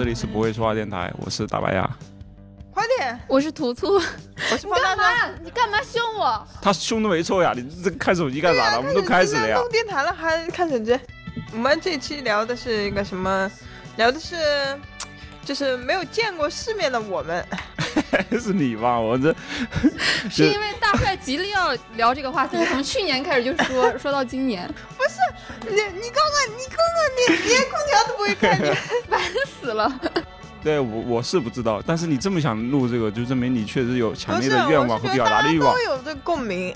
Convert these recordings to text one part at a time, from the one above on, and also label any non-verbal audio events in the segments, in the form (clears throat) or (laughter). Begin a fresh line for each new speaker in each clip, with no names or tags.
这里是不会说话电台，我是大白牙。
快点，
我是图图，
我是方大
干嘛？你干嘛凶我？
他凶的没错呀，你这看手机干啥呢？我们都开始了呀。
录电台了还看手机？我们这期聊的是一个什么？聊的是，就是没有见过世面的我们。(laughs)
是你吧？我这 (laughs)
是因为大帅极力要聊这个话题，从去年开始就说说到今年。(laughs)
不是你，你刚刚，你刚刚，你连空调都不会开，你
烦死了。
对我我是不知道，但是你这么想录这个，就证明你确实有强烈的愿望和表达的欲望。
都有这共鸣。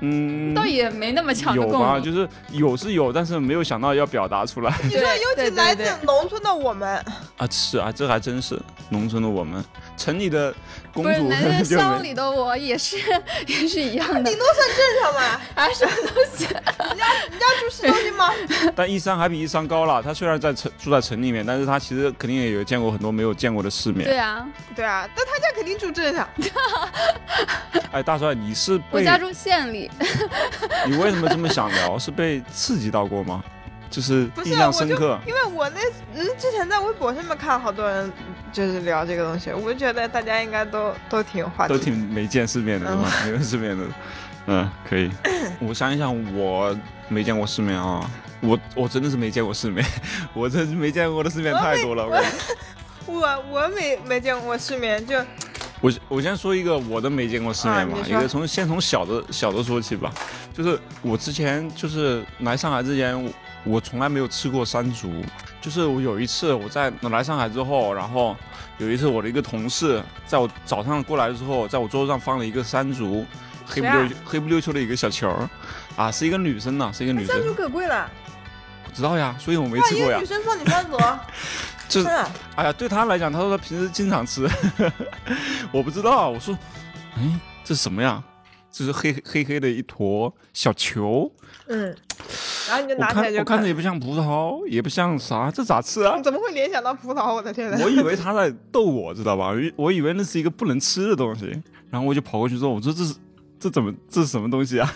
嗯，
倒也没那么强的
有吧，就是有是有，但是没有想到要表达出来。
你说，尤其来自农村的我们
啊，是啊，这还真是农村的我们。城里的公主，
不是 (laughs) 乡里的我也是 (laughs) 也是一样的。
顶多算镇上嘛，
啊，什么东西？
你家你家住市中心吗？(laughs)
但一山还比一山高了。他虽然在城住在城里面，但是他其实肯定也有见过很多没有见过的世面。
对啊，
对啊，但他家肯定住镇上。
哎，大帅，你是
我家住县里。(laughs)
你为什么这么想聊？是被刺激到过吗？就是印象深刻。
因为我那嗯，之前在微博上面看好多人就是聊这个东西，我就觉得大家应该都都挺有话题，
都挺没见世面的，是吗？没见世面的，嗯，可以。(laughs) 我想一想，我没见过世面啊，我我真的是没见过世面，(laughs) 我真是没见过的世面太多了。
我我我没没见过世面，就
我我先说一个我的没见过世面吧，一个从先从小的小的说起吧，就是我之前就是来上海之前。我从来没有吃过山竹，就是我有一次我在来上海之后，然后有一次我的一个同事在我早上过来的时候，在我桌子上放了一个山竹，黑不溜黑不溜秋的一个小球儿，啊，是一个女生呢，是一个女生。
山竹可贵了。
不知道呀，所以我没吃过呀。
女生放你山竹。(laughs)
就是，哎呀，对他来讲，他说他平时经常吃，(laughs) 我不知道。我说，哎，这是什么呀？这是黑黑黑的一坨小球。
嗯。然后你就拿起来就
我看着也不像葡萄，也不像啥，这咋吃啊？
怎么会联想到葡萄？我的天呐！
我以为他在逗我，知道吧？我以为那是一个不能吃的东西，然后我就跑过去说：“我说这是这怎么这是什么东西啊？”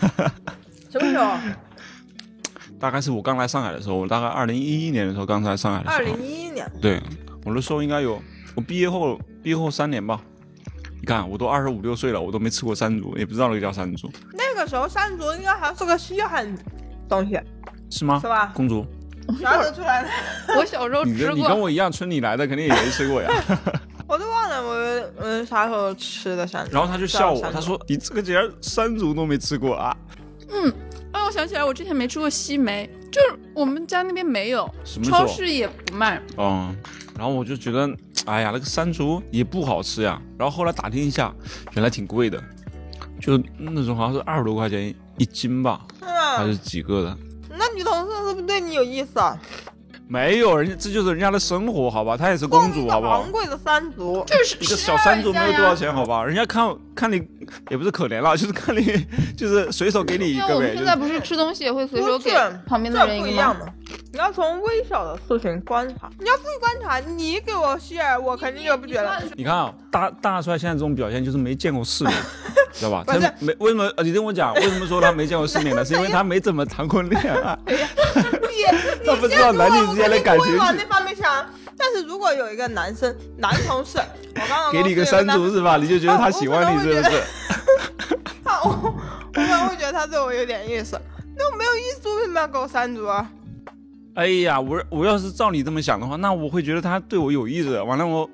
什么时候？(laughs)
大概是我刚来上海的时候，我大概二零一一年的时候刚来上海的时候。二
零一一年。
对，我那时候应该有我毕业后毕业后三年吧。你看，我都二十五六岁了，我都没吃过山竹，也不知道那个叫山竹。
那个时候山竹应该还是个稀罕东西。
是吗？
是吧，
公主？
啥时候出来的？
我小时候吃过。
你跟我一样村里来的，肯定也没吃过呀。(laughs)
我都忘了我嗯啥时候吃的山竹。
然后他就笑我，他说：“你这个竟然山竹都没吃过啊？”
嗯，哦，我想起来，我之前没吃过西梅，就是我们家那边没有，超市也不卖。
嗯，然后我就觉得，哎呀，那个山竹也不好吃呀。然后后来打听一下，原来挺贵的，就那种好像是二十多块钱一斤吧，还是几个的。
那女同事是不是对你有意思啊？
没有，人家这就是人家的生活，好吧？她也是公主，好不好？
昂贵的山竹，
就是
一个小山竹，没有多少钱，好吧？人家看看你也不是可怜了，(laughs) 就是看你 (laughs) 就是随手给你一个呗。
我们现在不是吃东西也会随手给旁边的人
一个吗？你要从微小的事情观察，你要注意观察。你给我希尔，我肯定就不觉得。
你看啊，大大帅现在这种表现就是没见过世面，(laughs) 知道吧？他没为什么？你听我讲，为什么说他没见过世面呢？是因为他没怎么谈过恋爱。他不知道男女之间的感情。
往那方面想，但是如果有一个男生 (laughs) 男同事，我刚刚
给你个山竹是吧？你就觉得他喜欢你是不是？(laughs)
他我我可能会觉得他对我有点意思。那我没有意思，为什么要给我山竹啊？
哎呀，我我要是照你这么想的话，那我会觉得他对我有意思。完了我，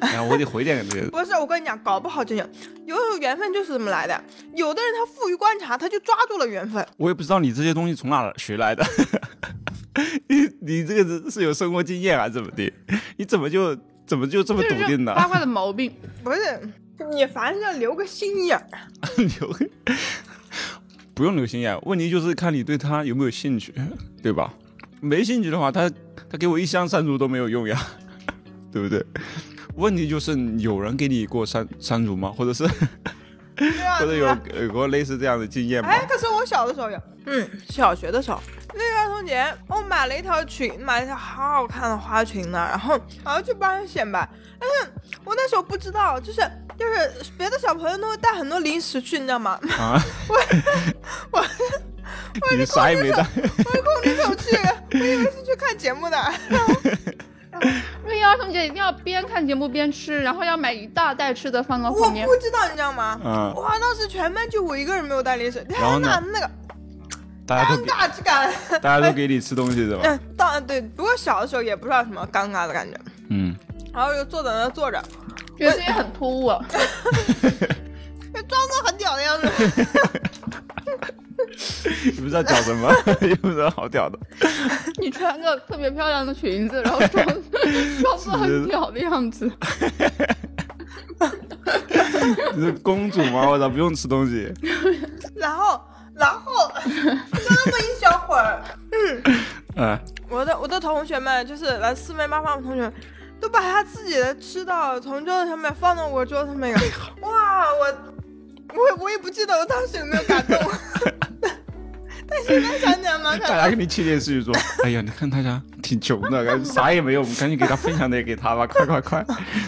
哎呀，我得回点这个。(laughs)
不是，我跟你讲，搞不好这样，有时候缘分就是这么来的。有的人他富于观察，他就抓住了缘分。
我也不知道你这些东西从哪学来的。(laughs) 你你这个是是有生活经验还是怎么的？你怎么就怎么就这么笃定呢？
八卦的毛病
不是你，反正留个心眼儿。(laughs)
留不用留心眼，问题就是看你对他有没有兴趣，对吧？没兴趣的话，他他给我一箱山竹都没有用呀，(laughs) 对不对？问题就是有人给你过山山竹吗？或者是或者有有过类似这样的经验吗？
哎，可是我小的时候有，嗯，小学的时候，那个儿童节，我买了一条裙，买了一条好好看的花裙呢，然后然后去帮人显摆，但是我那时候不知道，就是就是别的小朋友都会带很多零食去，你知道吗？(laughs) 啊，我我。(laughs)
你啥也没带，
我空着手去，我以为是去看节目的。(laughs)
因为六一儿童节一定要边看节目边吃，然后要买一大袋吃的放到后面。
我不知道，你知道吗？嗯。哇，当时全班就我一个人没有带零食，
然后
呢？那个
尴
尬之感，
大家都给你吃东西是吧？
嗯，当然对。不过小的时候也不知道什么尴尬的感觉。嗯。然后就坐在那坐着，
觉得自己很突兀，(laughs)
装作很屌的样子。(laughs)
你不知道屌什么？(laughs) 也不知道好屌的。
你穿个特别漂亮的裙子，然后装装作很屌的样子。
你是公主吗？我操，不用吃东西。
然后，然后就那么一小会儿，嗯，哎，我的我的同学们，就是来四面八方的同学，都把他自己的吃到从桌子上面放到我桌子上面。哇，我。我我也不记得我当时有没有感动，但现在想想嘛，
大家给你切电视剧说，(laughs) 哎呀，你看大家挺穷的，(laughs) 啥也没有，我们赶紧给他分享点给他吧，快快快，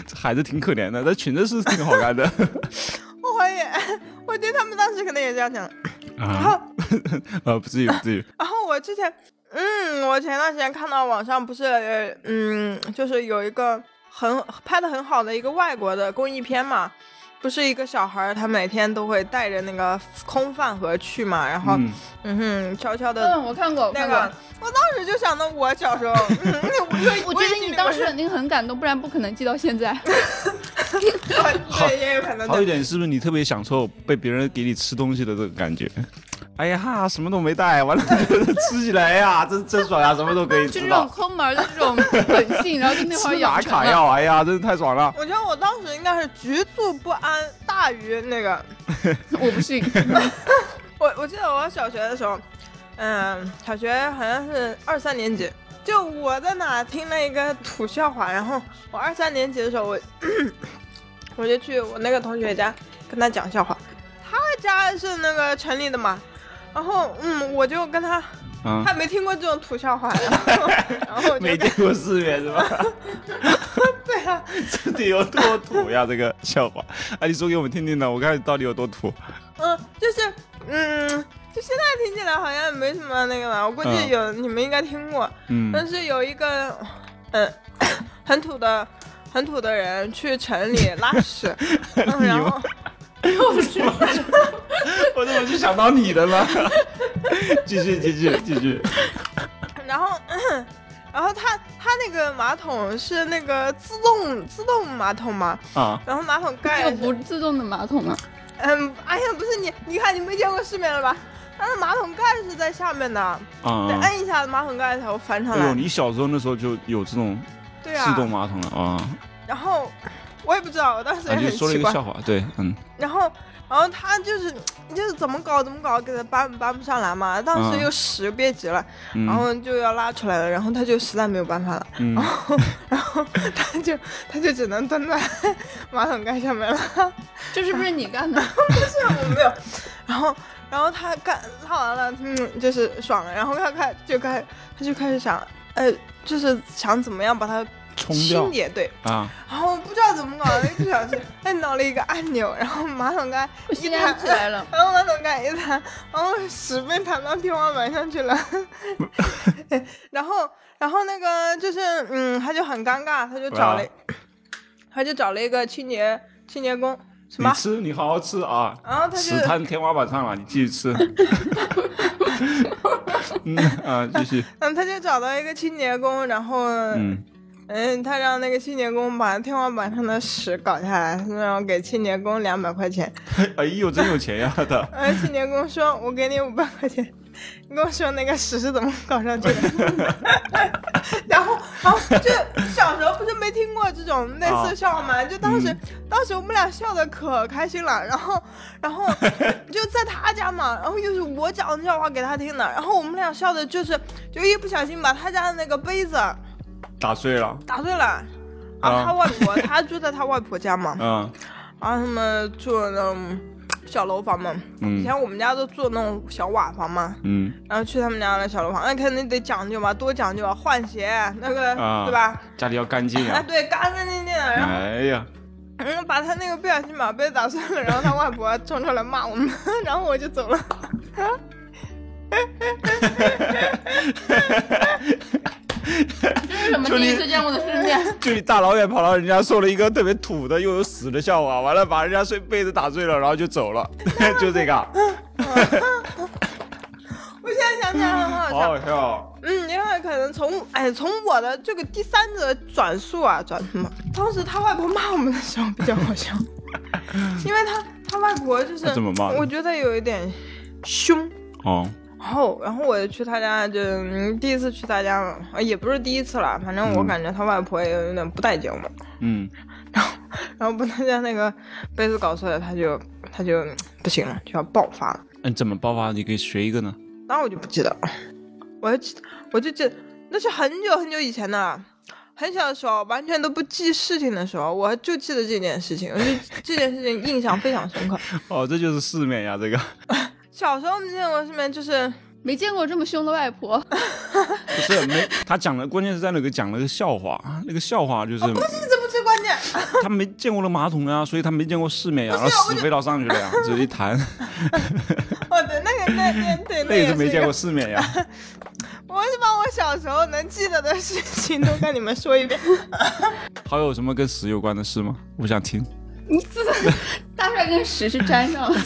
这孩子挺可怜的，这裙子是挺好看的。
我也，(laughs) 我觉得他们当时可能也这样想。然后，(laughs)
呃，不至于不至于。(laughs)
然后我之前，嗯，我前段时间看到网上不是，嗯，就是有一个很拍的很好的一个外国的公益片嘛。不是一个小孩，他每天都会带着那个空饭盒去嘛，然后，嗯哼，悄悄的。
嗯，我看过
那个，我当时就想到我小时候。
我觉得你当时肯定很感动，不然不可能记到现在。(laughs)
对，也有可能。
还有一点，是不是你特别享受被别人给你吃东西的这个感觉？(laughs) 哎呀哈，什么都没带，完了 (laughs) 吃起来呀，真真爽呀，什么都可以吃。
就这种抠门的这种本性，然后就那会儿养
成卡药，哎呀，真是太爽了。
我觉得我当时应该是局促不安大于那个。
我不信。
我我记得我小学的时候，嗯，小学好像是二三年级，就我在哪听了一个土笑话，然后我二三年级的时候，我 (coughs) 我就去我那个同学家跟他讲笑话，他家是那个城里的嘛。然后，嗯，我就跟他，他没听过这种土笑话，(laughs) 然后然后
没见过世面是吧？(laughs)
对啊，
这得有多土呀？这个笑话，哎，你说给我们听听呢？我看到底有多土？
嗯，就是，嗯，就现在听起来好像没什么那个了。我估计有你们应该听过，嗯，但是有一个，嗯，很土的、很土的人去城里拉屎，(laughs) 然后。
我去，
我怎么就想到你的呢？继续，继续，继续。(laughs)
然后，然后他他那个马桶是那个自动自动马桶嘛？啊。然后马桶盖
有不自动的马桶吗？
嗯，哎呀，不是你，你看你没见过世面了吧？它的马桶盖是在下面的，啊，得摁一下马桶盖才会翻上来。
你小时候那时候就有这种自动马桶了啊？
然后。我也不知道，我当时也很
说了一个笑话，对，嗯。
然后，然后他就是，就是怎么搞怎么搞，给他搬搬不上来嘛。当时又屎憋急了，然后就要拉出来了，然后他就实在没有办法了，然后，(laughs) 然后他就他就只能蹲在马桶盖下面了。(laughs)
这是不是你干的？(laughs)
不是，我没有。然后，然后他干拉完了，嗯，就是爽了。然后他开就开，他就开始想，呃，就是想怎么样把它。清洁对啊，然后不知道怎么搞的，一不小心摁到了一个按钮，然后马桶盖一弹
起来了，
然后马桶盖一弹，然后屎被弹到天花板上去了。(laughs) 然后，然后那个就是，嗯，他就很尴尬，他就找了，他就找了一个清洁清洁工。什么？
你吃，你好好吃啊！
然后他就
屎摊天花板上了，你继续吃。(laughs) 嗯啊，继续。
嗯，他就找到一个清洁工，然后嗯。嗯，他让那个清洁工把天花板上的屎搞下来，然后给清洁工两百块钱。(laughs)
哎呦，真有钱呀他！(laughs)
哎，清洁工说：“我给你五百块钱，(laughs) 你跟我说那个屎是怎么搞上去的。(laughs) ”然后，然后就小时候不是没听过这种类似笑话吗？就当时，当时我们俩笑的可开心了。然后，然后 (laughs) 就在他家嘛，然后又是我讲笑话给他听的，然后我们俩笑的就是，就一不小心把他家的那个杯子。
打碎了，
打碎了，啊！他外婆，他住在他外婆家嘛，嗯，然后他们住那种小楼房嘛，嗯，以前我们家都住那种小瓦房嘛，嗯，然后去他们家的小楼房，那肯定得讲究嘛，多讲究啊，换鞋那个，对吧？
家里要干净啊，
对，干干净净的，然后，
哎呀，
嗯，把他那个不小心把杯打碎了，然后他外婆冲出来骂我们，(laughs) 然后我就走了。(laughs)
这是什么第一次见过的世面？(laughs)
就你大老远跑到人家说了一个特别土的又有屎的笑话，完了把人家睡被子打碎了，然后就走了，(laughs) 就这个。(laughs)
我现在想起来很好笑，
好好笑。
嗯，因为可能从哎从我的这个第三者转述啊转什么，当时他外婆骂我们的时候比较好笑，因为他他外婆就是
怎么骂？
我觉得有一点凶
哦。
然后然后我去他家，就第一次去他家嘛，也不是第一次了，反正我感觉他外婆也有点不待见我。(laughs) 嗯。然后然后把他家那个杯子搞碎了，他就他就不行了，就要爆发了。
嗯，怎么爆发？你可以学一个呢。
那我就不记得了，我就记，我就记，那是很久很久以前的，很小的时候，完全都不记事情的时候，我就记得这件事情，我就 (laughs) 这件事情印象非常深刻。
哦，这就是世面呀，这个。(laughs)
小时候没见过世面，就是
没见过这么凶的外婆。(laughs)
不是没，他讲的关键是在那个讲了个笑话，那个笑话就是。
不是这不最关键。(laughs)
他没见过那马桶啊，所以他没见过世面呀，然后屎飞到上去了呀，(laughs) 这一弹。
我的，那个那那对，
那也是没见过世面呀。
我是把我小时候能记得的事情都跟你们说一遍。
还有什么跟屎有关的事吗？我想听。
你这大帅跟屎是沾上了。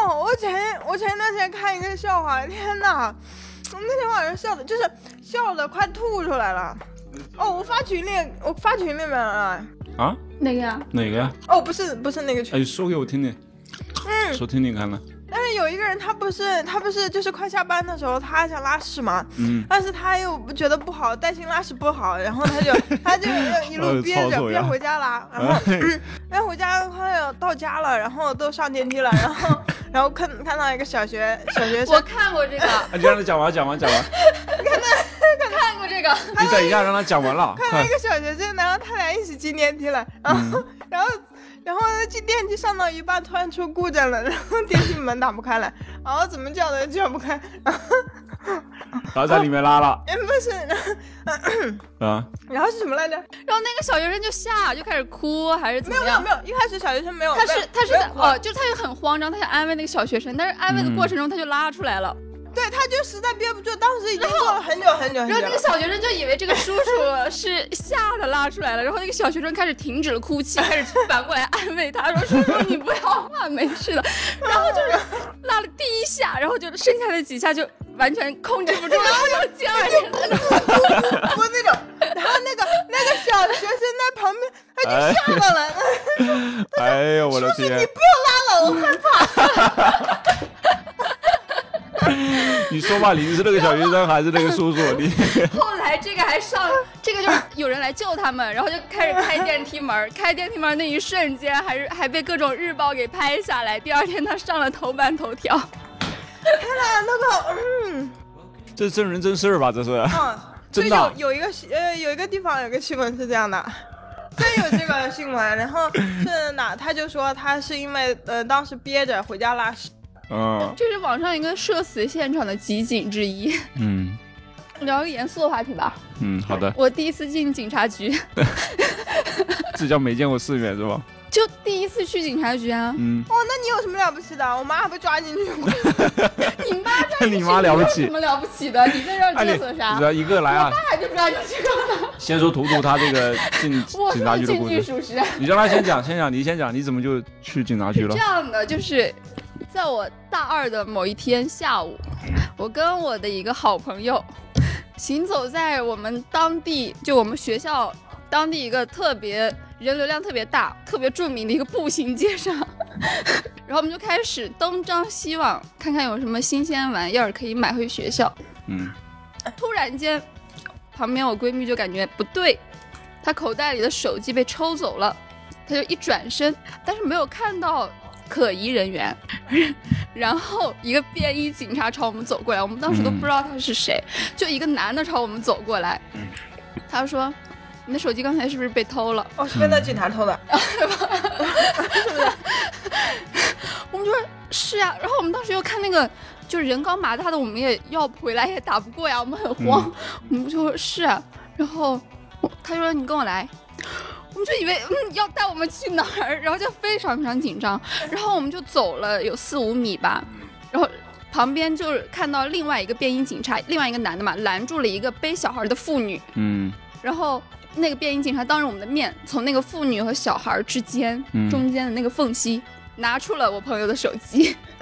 哦，我前我前一段时间看一个笑话，天哪，那天晚上笑的，就是笑的快吐出来了。哦，我发群里，我发群里面了。
啊？
哪个呀？
哪个呀？
哦，不是，不是那个群。
哎，说给我听听。嗯。说听听看看。
但是有一个人，他不是，他不是，就是快下班的时候，他想拉屎嘛。嗯。但是他又觉得不好，担心拉屎不好，然后他就 (laughs) 他就一路憋着憋回家了。然后憋 (clears throat) 回家快要到家了，然后都上电梯了，然后然后看看到一个小学小学生。
我看过这个。(laughs)
你让他讲完，讲完，讲完。
看
到看过这个。
你等一下，让他讲完了。
看到一个小学生，然后他俩一起进电梯了，然后 (laughs) 然后。然后进电梯上到一半，突然出故障了，然后电梯门打不开了，然后怎么叫都叫不开，
然后 (laughs) 在里面拉了。
哎，不是，啊，然后是什么来着？
然后那个小学生就吓，就开始哭，还是怎么
样？没有没有没有，一开始小学生没有，
他是他是哦，就他就很慌张，他想安慰那个小学生，但是安慰的过程中他就拉出来了。
对，他就实在憋不住，当时已经坐了很久很久。然
后那个小学生就以为这个叔叔是吓的拉出来了，然后那个小学生开始停止了哭泣，开始反过来安慰他说：“ (laughs) 叔叔，你不要怕，没事的。”然后就是拉了第一下，然后就剩下的几下就完全控制不住，然后就接二连三的
哭那种。然后那个那个小学生在旁边，他就吓到了。
哎 (laughs) 呦我的天！
你不要拉了，我害怕。
你说吧，你是那个小学生还是那个叔叔？你
后来这个还上，这个就是有人来救他们，然后就开始开电梯门，开电梯门那一瞬间，还是还被各种日报给拍下来。第二天他上了头版头条。
天哪，那个，嗯，
这是真人真事儿吧？这是？
嗯，(laughs) 真的。有有一个呃，有一个地方有个新闻是这样的，(laughs) 真有这个新闻。然后是哪？他就说他是因为呃当时憋着回家拉屎。
嗯，这是网上一个社死现场的集锦之一。嗯，聊个严肃的话题吧。
嗯，好的。
我第一次进警察局，(laughs)
这叫没见过世面是吧？
就第一次去警察局啊。
嗯。哦，那你有什么了不起的？我妈还被抓进去过。(laughs)
你妈
在你妈了不起？
什么了不起的？你在这嘚瑟啥？
只要一个来啊。
我妈还被抓进去过。
先说图图他这个进 (laughs) 警察局的故事。你让他先讲，先讲，你先讲，你怎么就去警察局了？
这样的就是。在我大二的某一天下午，我跟我的一个好朋友行走在我们当地，就我们学校当地一个特别人流量特别大、特别著名的一个步行街上，(laughs) 然后我们就开始东张西望，看看有什么新鲜玩意儿可以买回学校。嗯，突然间，旁边我闺蜜就感觉不对，她口袋里的手机被抽走了，她就一转身，但是没有看到。可疑人员，(laughs) 然后一个便衣警察朝我们走过来，我们当时都不知道他是谁，就一个男的朝我们走过来，他说：“你的手机刚才是不是被偷了？”“
哦，是被那警察偷的。(laughs) ”“是不是？”
我们就说：“是呀。”然后我们当时又看那个，就是人高马大的，我们也要回来也打不过呀，我们很慌，我们就说：“是。”然后他就说：“你跟我来。”我们就以为嗯要带我们去哪儿，然后就非常非常紧张，然后我们就走了有四五米吧，然后旁边就是看到另外一个便衣警察，另外一个男的嘛，拦住了一个背小孩的妇女，嗯，然后那个便衣警察当着我们的面，从那个妇女和小孩之间中间的那个缝隙拿出了我朋友的手机，(laughs)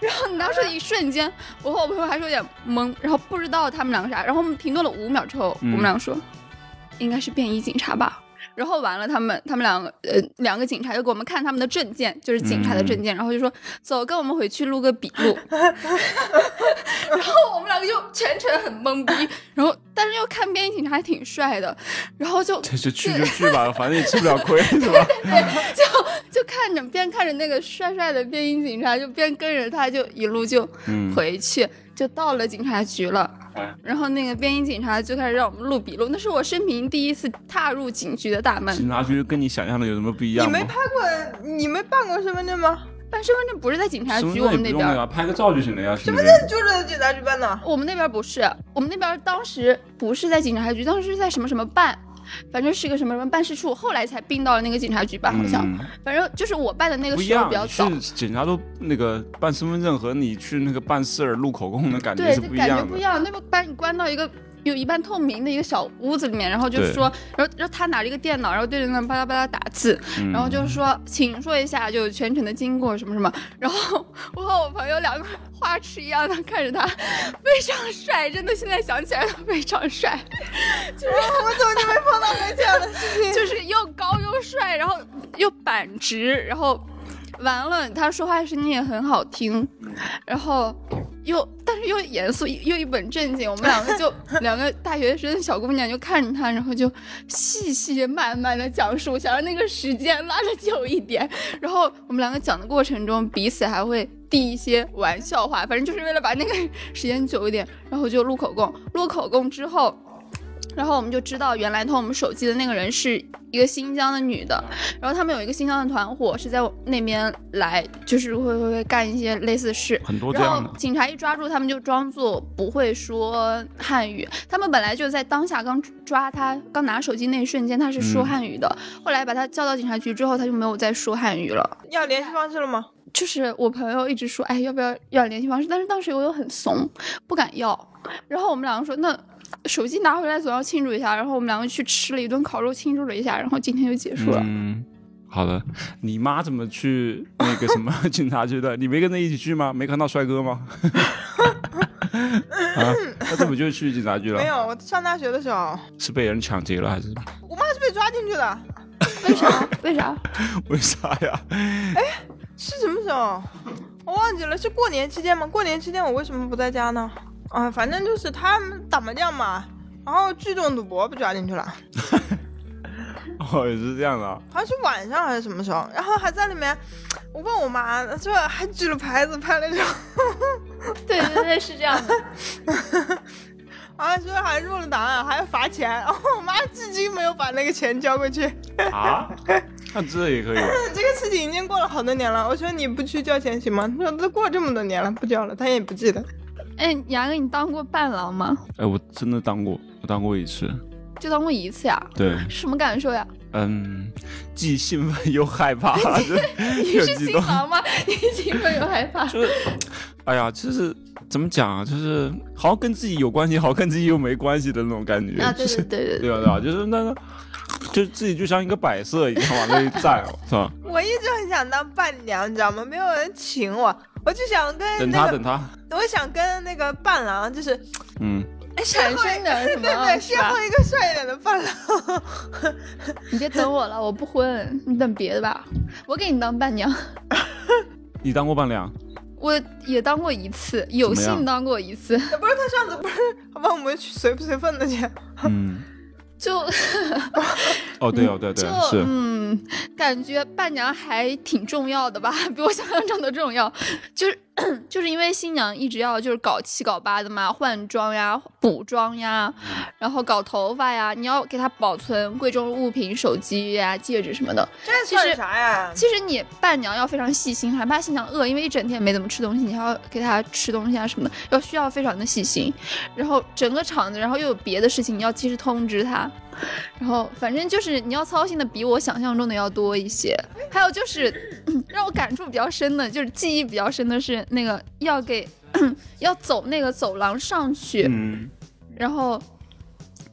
然后拿出的一瞬间，我和我朋友还是有点懵，然后不知道他们两个啥，然后我们停顿了五秒之后，我们两个说，应该是便衣警察吧。然后完了，他们他们两个呃两个警察就给我们看他们的证件，就是警察的证件，然后就说走，跟我们回去录个笔录。(laughs) 然后我们两个就全程很懵逼，然后但是又看便衣警察还挺帅的，然后就
就去就去吧，(laughs) 反正也吃不了亏，是吧？
对，就就看着边看着那个帅帅的便衣警察，就边跟着他就一路就回去，就到了警察局了。然后那个便衣警察就开始让我们录笔录，那是我生平第一次踏入警局的大门。
警察局跟你想象的有什么不一样
你没拍过，你没办过身份证吗？
办身份证不是在警察局，我们那边
拍个照就行了呀。
身份证就是在警察局办的。
我们那边不是，我们那边当时不是在警察局，当时是在什么什么办。反正是个什么什么办事处，后来才并到了那个警察局吧，好像。反正就是我办的那个时候比较早。
是警察都那个办身份证和你去那个办事儿录口供的感觉是不一样的。
感觉不一样，那个把你关到一个。有一半透明的一个小屋子里面，然后就是说，然后然后他拿着一个电脑，然后对着那巴拉巴拉打字，然后就是说，请说一下就全程的经过什么什么。然后我和我朋友两个花痴一样的看着他，非常帅，真的现在想起来都非常帅。
就是我怎么就没碰到过这样的事情？
就是又高又帅，然后又板直，然后。完了，他说话声音也很好听，然后又但是又严肃又一本正经，我们两个就 (laughs) 两个大学生小姑娘就看着他，然后就细细慢慢的讲述，想让那个时间拉的久一点。然后我们两个讲的过程中，彼此还会递一些玩笑话，反正就是为了把那个时间久一点。然后就录口供，录口供之后。然后我们就知道，原来偷我们手机的那个人是一个新疆的女的。然后他们有一个新疆的团伙是在那边来，就是会会会干一些类似的事。
很多这样
的。警察一抓住他们，就装作不会说汉语。他们本来就在当下刚抓他、刚拿手机那一瞬间，他是说汉语的。后来把他叫到警察局之后，他就没有再说汉语了。
要联系方式了吗？
就是我朋友一直说，哎，要不要要联系方式？但是当时我又很怂，不敢要。然后我们两个说，那。手机拿回来总要庆祝一下，然后我们两个去吃了一顿烤肉庆祝了一下，然后今天就结束了。
嗯，好的。你妈怎么去那个什么 (laughs) 警察局的？你没跟着一起去吗？没看到帅哥吗？(laughs) 啊，他怎么就去警察局了？
没有，我上大学的时候
是被人抢劫了还是？
我妈是被抓进去的。
为啥？为啥？
为啥呀？
哎，是什么时候？我忘记了，是过年期间吗？过年期间我为什么不在家呢？啊，反正就是他们打麻将嘛，然后聚众赌博被抓进去了。(laughs)
哦，也是这样的。
好像是晚上还是什么时候，然后还在里面。我问我妈，说还举了牌子拍了照。(laughs)
对对对，是这样的。(laughs)
啊，说还入了档案，还要罚钱。然后我妈至今没有把那个钱交过去。
啊？那这也可以。
这个事情已经过了好多年了。我说你不去交钱行吗？他说都过这么多年了，不交了，他也不记得。
哎，杨哥，你当过伴郎吗？
哎，我真的当过，我当过一次，
就当过一次呀？
对，(laughs)
什么感受呀？
嗯，既兴奋又害怕。(laughs)
你是新郎吗？(laughs) 你兴奋又害怕？
就是，哎呀，就是怎么讲啊？就是好像跟自己有关系，好像跟自己又没关系的那种感觉。
啊，对对对对，
对吧？对啊？就是那个，就自己就像一个摆设一样往那一站，是吧？
我一直很想当伴娘，你知道吗？没有人请我。我就想跟
等他等他，(laughs)
我想跟那个伴郎，就是
嗯，
产生的什么？
对对，邂逅一个帅一点的伴郎。
你别等我了，我不婚，你等别的吧。我给你当伴娘。(laughs)
你当过伴娘？(laughs)
我也当过一次，有幸当过一次。不
是他上次不是帮我们随不随份子去？
嗯。
就
哦，对哦，对对是，
嗯，感觉伴娘还挺重要的吧，比我想象中的重要，就是。就是因为新娘一直要就是搞七搞八的嘛，换装呀、补妆呀，然后搞头发呀，你要给她保存贵重物品、手机呀、戒指什么的。
这算啥呀？
其实你伴娘要非常细心，还怕新娘饿，因为一整天没怎么吃东西，你还要给她吃东西啊什么的，要需要非常的细心。然后整个场子，然后又有别的事情，你要及时通知她。然后反正就是你要操心的比我想象中的要多一些，还有就是 (clears throat) 让我感触比较深的，就是记忆比较深的是那个要给 (clears throat) 要走那个走廊上去，然后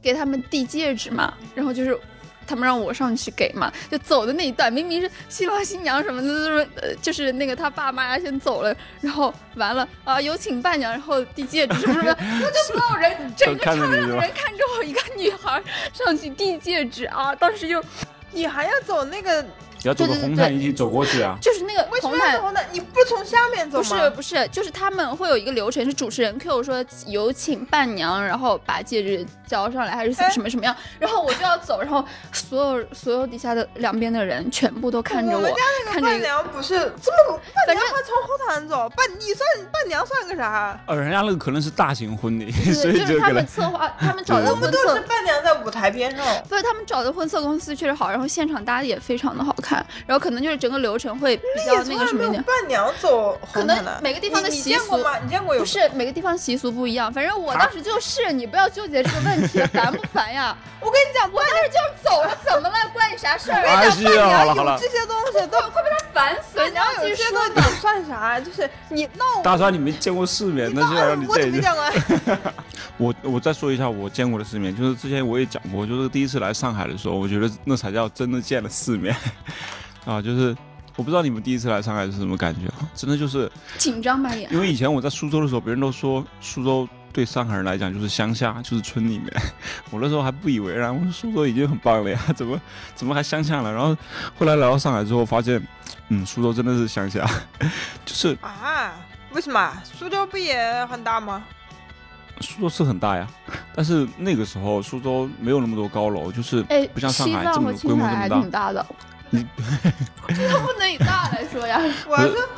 给他们递戒指嘛，然后就是他们让我上去给嘛，就走的那一段，明明是新郎新娘什么的，就是呃，就是那个他爸妈呀先走了，然后完了啊，有请伴娘，然后递戒指什么什么，(laughs) 就所有人整个场上的人看着我一个女孩上去递戒指啊，当时就
你还要走那个。
要走个红毯一起走过去啊！
就是那个红毯，
红毯你不从下面走
吗？不是不是，就是他们会有一个流程，是主持人 Q 说有请伴娘，然后把戒指交上来，还是什么什么样？然后我就要走，然后所有所有底下的两边的人全部都看着我。
我们家那个伴娘不是这么，伴娘还从后毯走，伴你算伴娘算个啥？
呃，人家那个可能是大型婚礼，(laughs)
所
以
就他们策划，他们找的婚
色是伴娘在舞台边上。
不是他们找的婚色公司确实好，然后现场搭的也非常的好看。然后可能就是整个流程会比较那个什么一点。
伴娘走，
可能每个地方的习俗
吗？你见过有？
不是每个地方习俗不一样，反正我当时就是，你不要纠结这个问题，烦不烦呀？
我跟你讲，
我当时就是走了，怎么了？关你啥事儿？
我跟你讲，伴娘
有
这些东西都 (laughs)
会被他烦死。
伴娘有这些东西算啥？就是你闹。(laughs)
大川，你没见过世面，(laughs) 那就让你见
一见。
我我再说一下我见过的世面，就是之前我也讲过，就是第一次来上海的时候，我觉得那才叫真的见了世面。啊，就是我不知道你们第一次来上海是什么感觉啊？真的就是
紧张吧也。
因为以前我在苏州的时候，别人都说苏州对上海人来讲就是乡下，就是村里面。(laughs) 我那时候还不以为然，我说苏州已经很棒了呀，怎么怎么还乡下了？然后后来来到上海之后，发现，嗯，苏州真的是乡下，(laughs) 就是
啊，为什么？苏州不也很大吗？
苏州是很大呀，但是那个时候苏州没有那么多高楼，就是不像上海这么规模这么
大的。你，这不能以大来说呀。(laughs)
我说，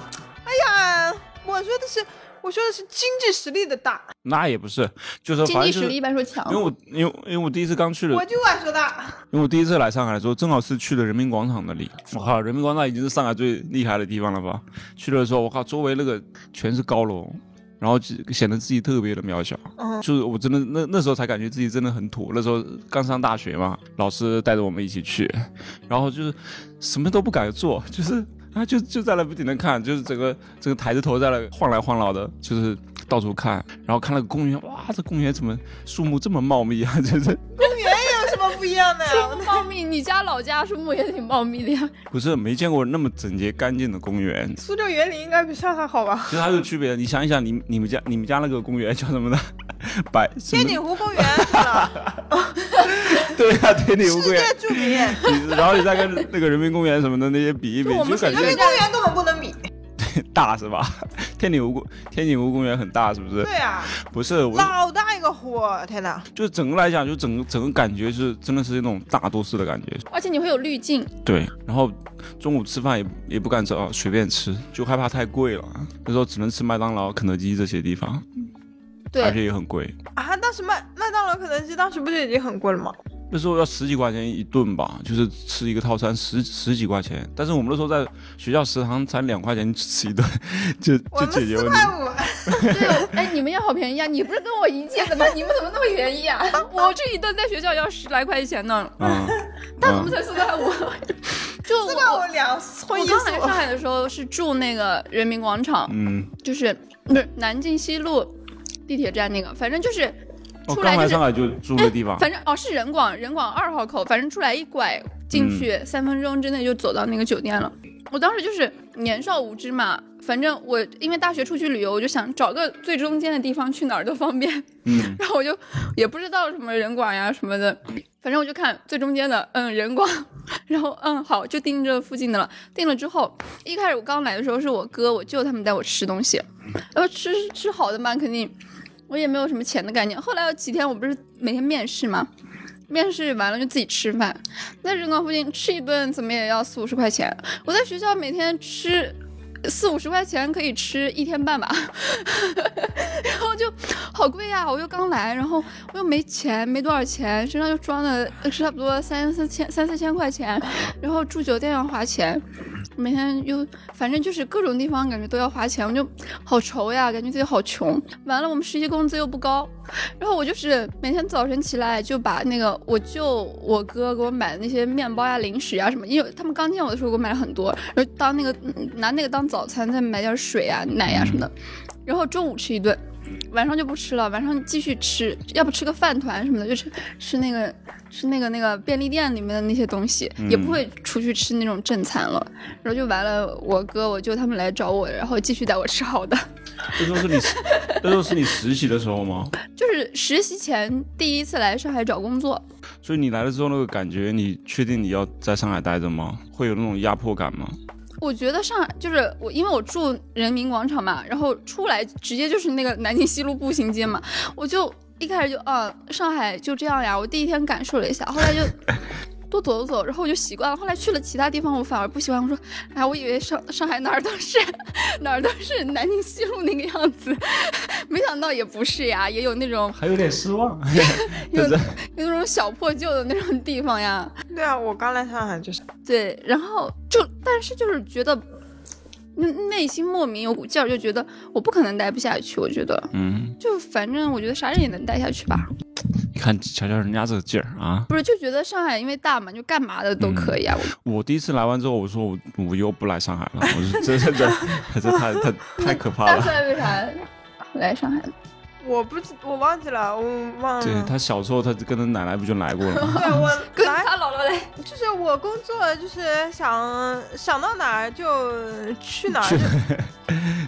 哎呀，我说的是，我说的是经济实力的大。
那也不是，就是
经济实力一般说强。
因为我，因为，因为我第一次刚去的，
我就爱说大。
因为我第一次来上海的时候，正好是去的人民广场那里。我靠，人民广场已经是上海最厉害的地方了吧？去的时候，我靠，周围那个全是高楼。然后就显得自己特别的渺小，就是我真的那那时候才感觉自己真的很土。那时候刚上大学嘛，老师带着我们一起去，然后就是什么都不敢做，就是啊就就在那不停的看，就是整个整个抬着头在那晃来晃老的，就是到处看，然后看那个公园，哇，这公园怎么树木这么茂密啊？就是
公园。不一样的呀，
茂密。你家老家树木也挺茂密的呀。
不是，没见过那么整洁干净的公园。
苏州园林应该比上海好吧？
其实还有区别。你想一想，你你们家你们家那个公园叫什么呢？(laughs) 白
天顶湖公园是吧？(laughs)
对呀，天顶湖公园。
世界著名。
然后你再跟那个人民公园什么的那些比一比，就感觉
人民公园根本不能比。(laughs)
大是吧？(laughs) 天井湖公天井湖公园很大，是不是？
对啊，
不是
老大一个湖，天哪！
就是整个来讲，就整个整个感觉是真的是那种大都市的感觉，
而且你会有滤镜。
对，然后中午吃饭也也不敢找随便吃，就害怕太贵了。那时候只能吃麦当劳、肯德基这些地方，
对，
而且也很贵
啊。当时麦麦当劳、肯德基当时不就已经很贵了吗？
那时候要十几块钱一顿吧，就是吃一个套餐十十几块钱。但是我们那时候在学校食堂才两块钱吃一顿，(laughs) 就就解决问题。
四块五。(laughs)
对，哎，你们也好便宜啊！你不是跟我一届的吗？(laughs) 你们怎么那么便宜啊？我这一顿在学校要十来块钱呢。嗯。但怎么才四块五？就
四块五两。
我刚来上海的时候是住那个人民广场，嗯，就是不是南京西路地铁站那个，反正就是。出来
上海就住的地方，
反正哦是人广人广二号口，反正出来一拐进去，三分钟之内就走到那个酒店了。我当时就是年少无知嘛，反正我因为大学出去旅游，我就想找个最中间的地方去哪儿都方便。嗯，(laughs) 然后我就也不知道什么人广呀什么的，反正我就看最中间的，嗯人广，(laughs) 然后嗯好就订这附近的了。订了之后，一开始我刚来的时候是我哥我舅他们带我吃东西，然后吃吃好的嘛肯定。我也没有什么钱的概念。后来有几天，我不是每天面试吗？面试完了就自己吃饭，在人广附近吃一顿，怎么也要四五十块钱。我在学校每天吃四五十块钱可以吃一天半吧，(laughs) 然后就好贵呀！我又刚来，然后我又没钱，没多少钱，身上就装了差不多三四千三四千块钱，然后住酒店要花钱。每天又反正就是各种地方感觉都要花钱，我就好愁呀，感觉自己好穷。完了，我们实习工资又不高，然后我就是每天早晨起来就把那个我舅我哥给我买的那些面包呀、零食呀什么，因为他们刚见我的时候给我买了很多，然后当那个拿那个当早餐，再买点水啊、奶呀什么的。然后中午吃一顿，晚上就不吃了，晚上继续吃，要不吃个饭团什么的，就吃吃那个吃那个那个便利店里面的那些东西，也不会出去吃那种正餐了。然后就完了，我哥我舅他们来找我，然后继续带我吃好的。
那时候是你，那时候是你实习的时候吗？
就是实习前第一次来上海找工作。
所以你来了之后那个感觉，你确定你要在上海待着吗？会有那种压迫感吗？
我觉得上海就是我，因为我住人民广场嘛，然后出来直接就是那个南京西路步行街嘛，我就一开始就啊，上海就这样呀。我第一天感受了一下，后来就。多走走，然后我就习惯了。后来去了其他地方，我反而不喜欢。我说，哎，我以为上上海哪儿都是 (laughs) 哪儿都是南京西路那个样子，(laughs) 没想到也不是呀，也有那种
还有点失望，(laughs)
有有那种小破旧的那种地方呀。
对啊，我刚来上海就是
对，然后就但是就是觉得。内内心莫名有股劲儿，就觉得我不可能待不下去。我觉得，嗯，就反正我觉得啥人也能待下去吧。
你看，瞧瞧人家这个劲儿啊！
不是，就觉得上海因为大嘛，就干嘛的都可以啊。
我第一次来完之后，我说我我又不来上海了。我说这这这这太太太可怕了。
大帅为啥来上海？
我不知我忘记了，我忘了。
对他小时候，他跟他奶奶不就来过了吗？(laughs)
对，我 (laughs)
跟他姥姥来。
就是我工作，就是想想到哪儿就去哪儿。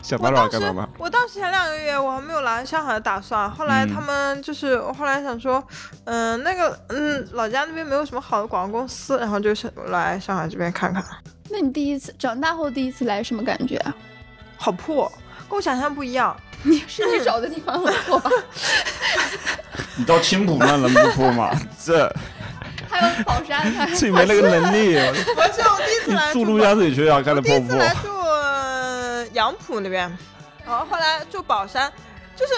想到哪儿 (laughs) 干嘛？
我当时前两个月我还没有来上海的打算，后来他们就是我后来想说，嗯，那个嗯，老家那边没有什么好的广告公司，然后就是来上海这边看看。
那你第一次长大后第一次来什么感觉啊？
好破，跟我想象不一样。(laughs)
你是你找的地方很破吧？(laughs)
你到青浦那能不破吗？这
还有宝山，
自己没那个能力。(laughs)
不是我第一次来
住陆家嘴学校，开的破不破？
第一次来住杨浦那边，然后后来住宝山，就是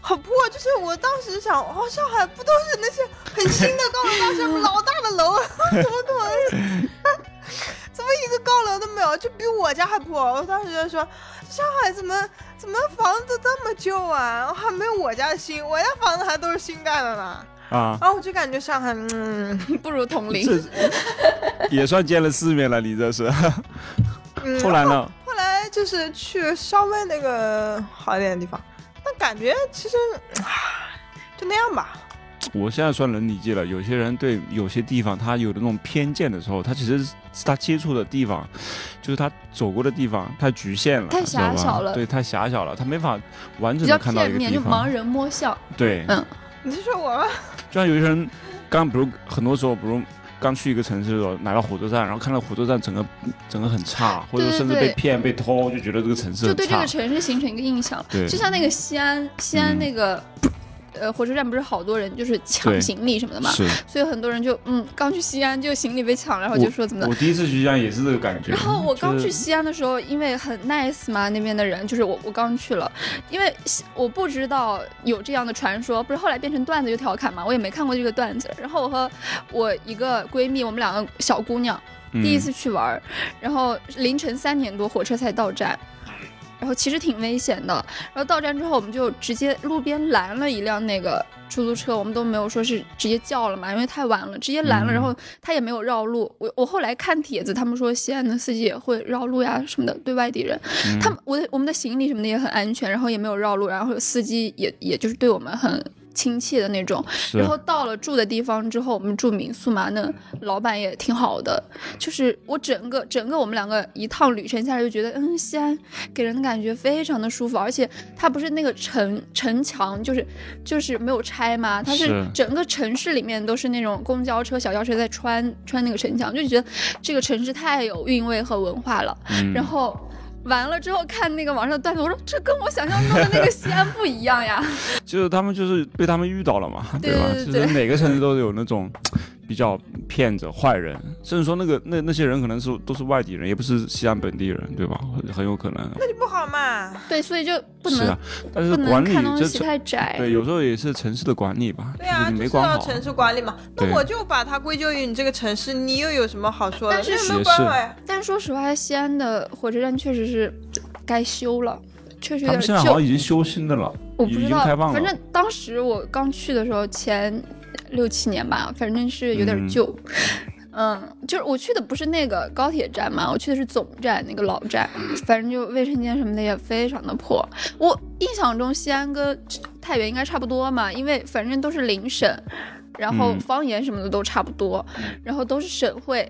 很破。就是我当时想，哦，上海不都是那些很新的高楼大厦，老大的楼，怎么可能？怎么一个高楼都没有？就比我家还破。我当时就说。上海怎么怎么房子这么旧啊？还没有我家新，我家房子还都是新盖的呢。啊，然后我就感觉上海，嗯，(laughs)
不如铜陵。
也算见了世面了，你这是。(laughs) 后来呢？
后来就是去稍微那个好一点的地方，那感觉其实，就那样吧。
我现在算能理解了，有些人对有些地方他有的那种偏见的时候，他其实是他接触的地方，就是他走过的地方太局限了，
太狭小了，
对，太狭小了，他没法完整的看到一个地
方，就盲人摸象。
对，
嗯，
你是说我吗？(laughs)
就像有些人刚，比如很多时候，比如刚去一个城市的时候，来到火车站，然后看到火车站整个整个很差，或者甚至被骗、被偷，就觉得这个城市
就对这个城市形成一个印象。
对，
就像那个西安，西安那个。呃，火车站不是好多人就是抢行李什么的嘛，所以很多人就嗯，刚去西安就行李被抢，然后就说怎么的。
我第一次去西安也是这个感觉。
然后我刚去西安的时候，因为很 nice 嘛，那边的人就是我我刚去了，因为我不知道有这样的传说，不是后来变成段子就调侃嘛，我也没看过这个段子。然后我和我一个闺蜜，我们两个小姑娘第一次去玩，然后凌晨三点多火车才到站。然后其实挺危险的。然后到站之后，我们就直接路边拦了一辆那个出租车，我们都没有说是直接叫了嘛，因为太晚了，直接拦了。然后他也没有绕路。我我后来看帖子，他们说西安的司机也会绕路呀什么的，对外地人，他们我的我们的行李什么的也很安全，然后也没有绕路，然后司机也也就是对我们很。亲切的那种，然后到了住的地方之后，我们住民宿嘛，那老板也挺好的。就是我整个整个我们两个一趟旅程下来，就觉得嗯，西安给人的感觉非常的舒服，而且它不是那个城城墙，就是就是没有拆嘛，它是整个城市里面都是那种公交车、小轿车在穿穿那个城墙，就觉得这个城市太有韵味和文化了。然后。完了之后看那个网上的段子，我说这跟我想象中的那个 (laughs) 西安不一样呀。
就是他们就是被他们遇到了嘛，对吧？就是每个城市都有那种。比较骗子、坏人，甚至说那个那那些人可能是都是外地人，也不是西安本地人，对吧？很有可能。
那就不好嘛。
对，所以就不能。
是啊，但是管理
这太窄。
对，有时候也是城市的管理吧。
对啊，
没管好。
城市管理嘛，那我就把它归咎于你这个城市，你又有什么好说的？
但是
是。
但是说实话，西安的火车站确实是该修了，确实有点
旧。他们现在好像已经修新的了，
我不知道。
反
正当时我刚去的时候前。六七年吧，反正是有点旧。嗯，就是我去的不是那个高铁站嘛，我去的是总站那个老站，反正就卫生间什么的也非常的破。我印象中西安跟太原应该差不多嘛，因为反正都是邻省，然后方言什么的都差不多，然后都是省会。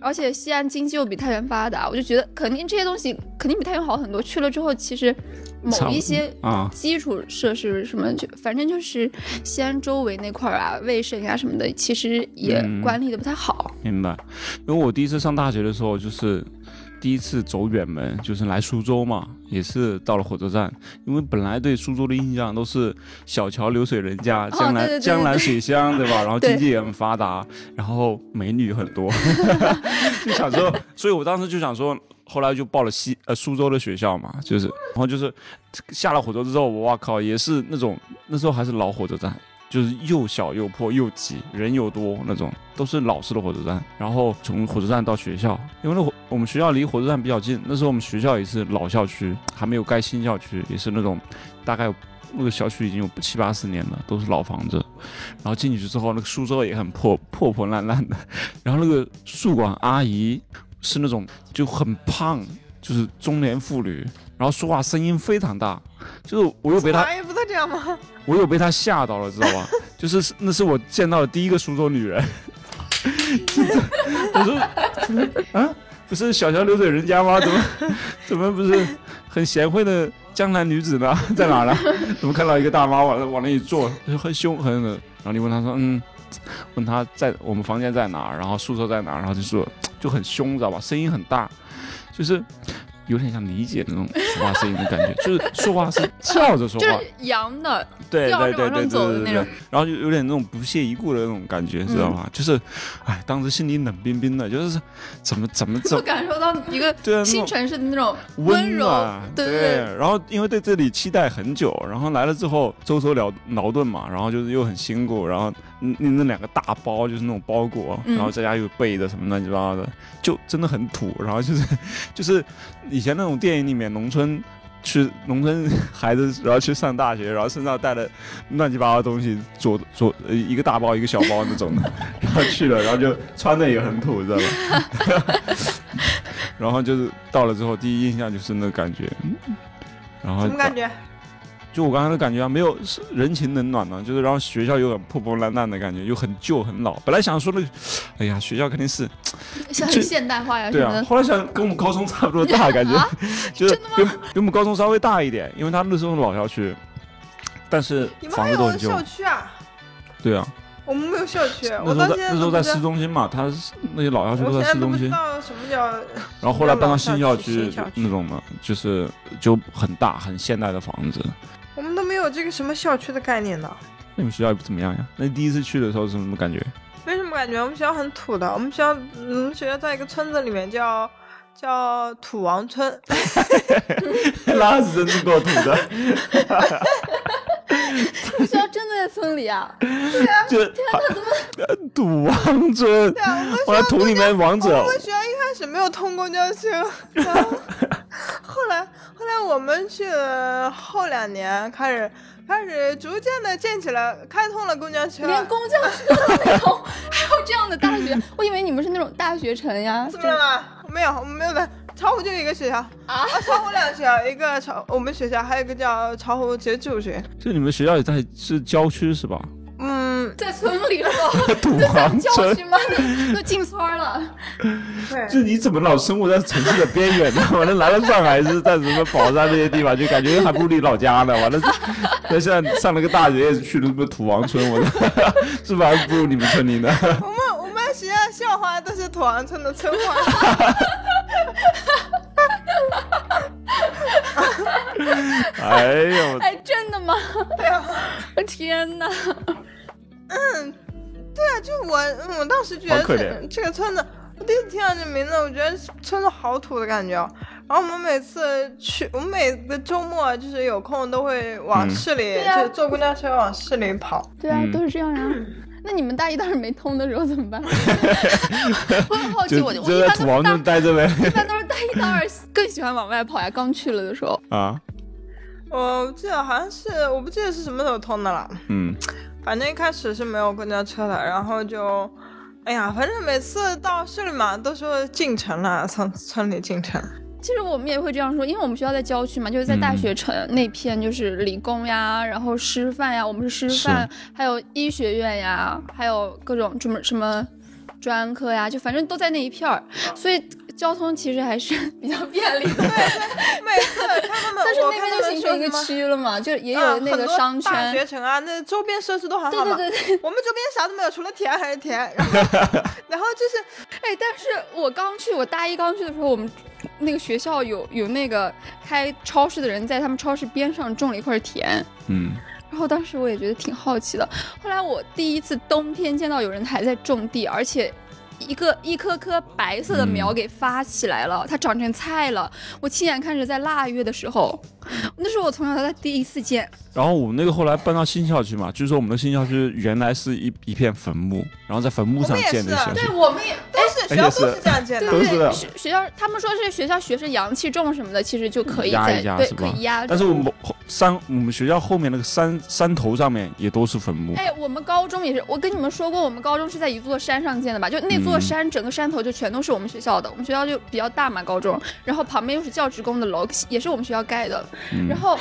而且西安经济又比太原发达，我就觉得肯定这些东西肯定比太原好很多。去了之后，其实某一些基础设施什么，就反正就是西安周围那块儿啊，卫生呀什么的，其实也管理的不太好。
明白，因为我第一次上大学的时候就是。第一次走远门就是来苏州嘛，也是到了火车站，因为本来对苏州的印象都是小桥流水人家，江南江南水乡，对吧？然后 (laughs) 经济也很发达，然后美女很多，(laughs) 就想说，所以我当时就想说，后来就报了西呃苏州的学校嘛，就是，然后就是下了火车之后，我靠，也是那种那时候还是老火车站。就是又小又破又挤，人又多那种，都是老式的火车站。然后从火车站到学校，因为那火我们学校离火车站比较近，那时候我们学校也是老校区，还没有盖新校区，也是那种大概那个小区已经有七八十年了，都是老房子。然后进去之后，那个苏州也很破破破烂烂的。然后那个宿管阿姨是那种就很胖，就是中年妇女，然后说话声音非常大。就是我又被她，
不都这样吗？
我又被她吓到了，知道吧？(laughs) 就是那是我见到的第一个苏州女人。我 (laughs) 说啊，不是小桥流水人家吗？怎么怎么不是很贤惠的江南女子呢？在哪呢？怎么看到一个大妈往往那里坐，就很凶狠的。然后你问她说，嗯，问她在我们房间在哪，然后宿舍在哪，然后就说就很凶，知道吧？声音很大，就是。有点像理解那种说话声音的感觉，(laughs) 就是说话是跳着说话，
就是扬的，
对对对对
对
对，然后就有点那种不屑一顾的那种感觉，知道吧？就是，哎，当时心里冷冰冰的，就是怎么怎么怎么 (laughs)
感受到一个新城市的那种
温
柔，对对。
然后因为对这里期待很久，然后来了之后舟车劳劳顿嘛，然后就是又很辛苦，然后那那两个大包就是那种包裹，然后在家又背的什么乱七八糟的，就真的很土，然后就是就是。以前那种电影里面，农村去农村孩子，然后去上大学，然后身上带了乱七八糟东西，左左一个大包一个小包那种的，(laughs) 然后去了，然后就穿的也很土，知道吧？(laughs) 然后就是到了之后，第一印象就是那感觉，然后
什么感觉？
就我刚才的感觉啊，没有人情冷暖呢，就是然后学校有点破破烂烂的感觉，又很旧很老。本来想说那个，哎呀，学校肯定是 (tsk)
很现代化呀，
对啊。后来想跟我们高中差不多大，感觉 (laughs) (laughs) 就是比比我们高中稍微大一点，因为他那时候老校区，但是房子都很旧。
校区啊？
对啊。
我们没有校区，
那时候在那时候在市中心嘛，他那些老校区都在市中心。
什么叫？
然后后来搬到新校区那种嘛，就是就很大很现代的房子。
我们都没有这个什么校区的概念呢。
那你们学校也不怎么样呀？那你第一次去的时候是什么感觉？
没什么感觉，我们学校很土的。我们学校，我们学校在一个村子里面，叫叫土王村。(laughs)
那是真够土的。(laughs)
学校真的在村里啊？
对啊。
就 (laughs)
天哪，怎么
堵王者？
对啊，
我们土里面王者。
我们学校一开始没有通公交车。然后后来，后来我们去后两年开始，开始逐渐的建起了，开通了公交车，
连公交车都没有，(laughs) 还有这样的大学？我以为你们是那种大学城呀。(laughs)
怎么了？没有，我们没有的。巢湖就一个学校啊，巢湖两个学校，一个巢我们学校，还有一个叫巢湖职业技术学院。
就你们学校也在是郊区是吧？
嗯，
在村里了，
土黄
郊区吗？(laughs) 都进村了。
对，
就你怎么老生活在城市的边缘呢？(laughs) 完了来了上海是在什么宝山这些地方，就感觉还不如你老家呢。完了，(laughs) 那现在上了个大学，也是去了什么土王村，我是不是还不如你们村里呢？
我们我们学校校花都是土王村的村花。(laughs)
哎呦！
哎，真的吗？
对啊！
天哪！
嗯，对啊，就我，我当时觉得这这个村子，我第一次听到这名字，我觉得村子好土的感觉。然后我们每次去，我们每个周末就是有空都会往市里，就坐公交车往市里跑。
对啊，都是这样呀。那你们大一、当时没通的时候怎么办？(laughs) 我很好奇，我
就
一般都
是待着呗。
一般都是大一、大二更喜欢往外跑呀。刚去了的时候
啊，
我记得好像是，我不记得是什么时候通的了。
嗯，(tsk)
反正一开始是没有公交车的，然后就哎呀，反正每次到市里嘛，都说进城了，从村里进城。
其实我们也会这样说，因为我们学校在郊区嘛，就是在大学城那片，就是理工呀，然后师范呀，我们是师范，还有医学院呀，还有各种什么什么专科呀，就反正都在那一片儿，所以。交通其实还是 (laughs) 比较便利的，对
对，每次他们，
但是那边就形成一个区了嘛，就也有那个商圈、
大学城啊，那周边设施都很好
嘛。对对对，
我们周边啥都没有，除了田还是田。然后，(laughs) 然后就是，
哎，但是我刚去，我大一刚去的时候，我们那个学校有有那个开超市的人在他们超市边上种了一块田，嗯，然后当时我也觉得挺好奇的。后来我第一次冬天见到有人还在种地，而且。一个一颗颗白色的苗给发起来了，它长成菜了。我亲眼看着在腊月的时候，那是我从小到大第一次见。
然后我们那个后来搬到新校区嘛，就是说我们的新校区原来是一一片坟墓，然后在坟墓上建的小
学。对，我们也都是学校都是这样建的。
对对，学学校他们说是学校学生阳气重什么的，其实就可以压
一压，是吧？
可以压。
但是我们山我们学校后面那个山山头上面也都是坟墓。
哎，我们高中也是，我跟你们说过，我们高中是在一座山上建的吧？就那座山，整个山头就全都是我们学校的。我们学校就比较大嘛，高中，然后旁边又是教职工的楼，也是我们学校盖的。然后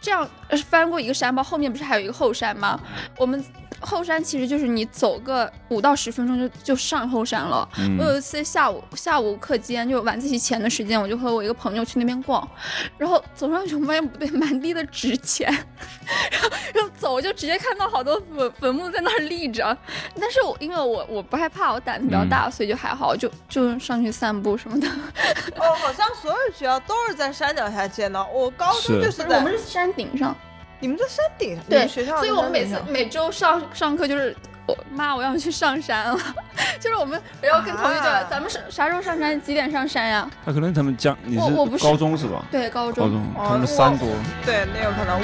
这样翻过一个山包，后面。不是还有一个后山吗？我们后山其实就是你走个五到十分钟就就上后山了。我有一次下午下午课间就晚自习前的时间，我就和我一个朋友去那边逛，然后走上去我发现不对，满地的纸钱，然 (laughs) 后然后走就直接看到好多坟坟墓在那儿立着。但是我因为我我不害怕，我胆子比较大，所以就还好，就就上去散步什么的。
哦，好像所有学校都是在山脚下建的。我高中就是在
我们是山顶上。
你们在山顶，
对
学校，
所以我们每次每周上上课就是我妈我要去上山了，就是我们要跟同学讲，咱们是啥时候上山，几点上山呀？
他可能他们讲你是高中是吧？
对，高中，
高中他们山多，
对，那有可能。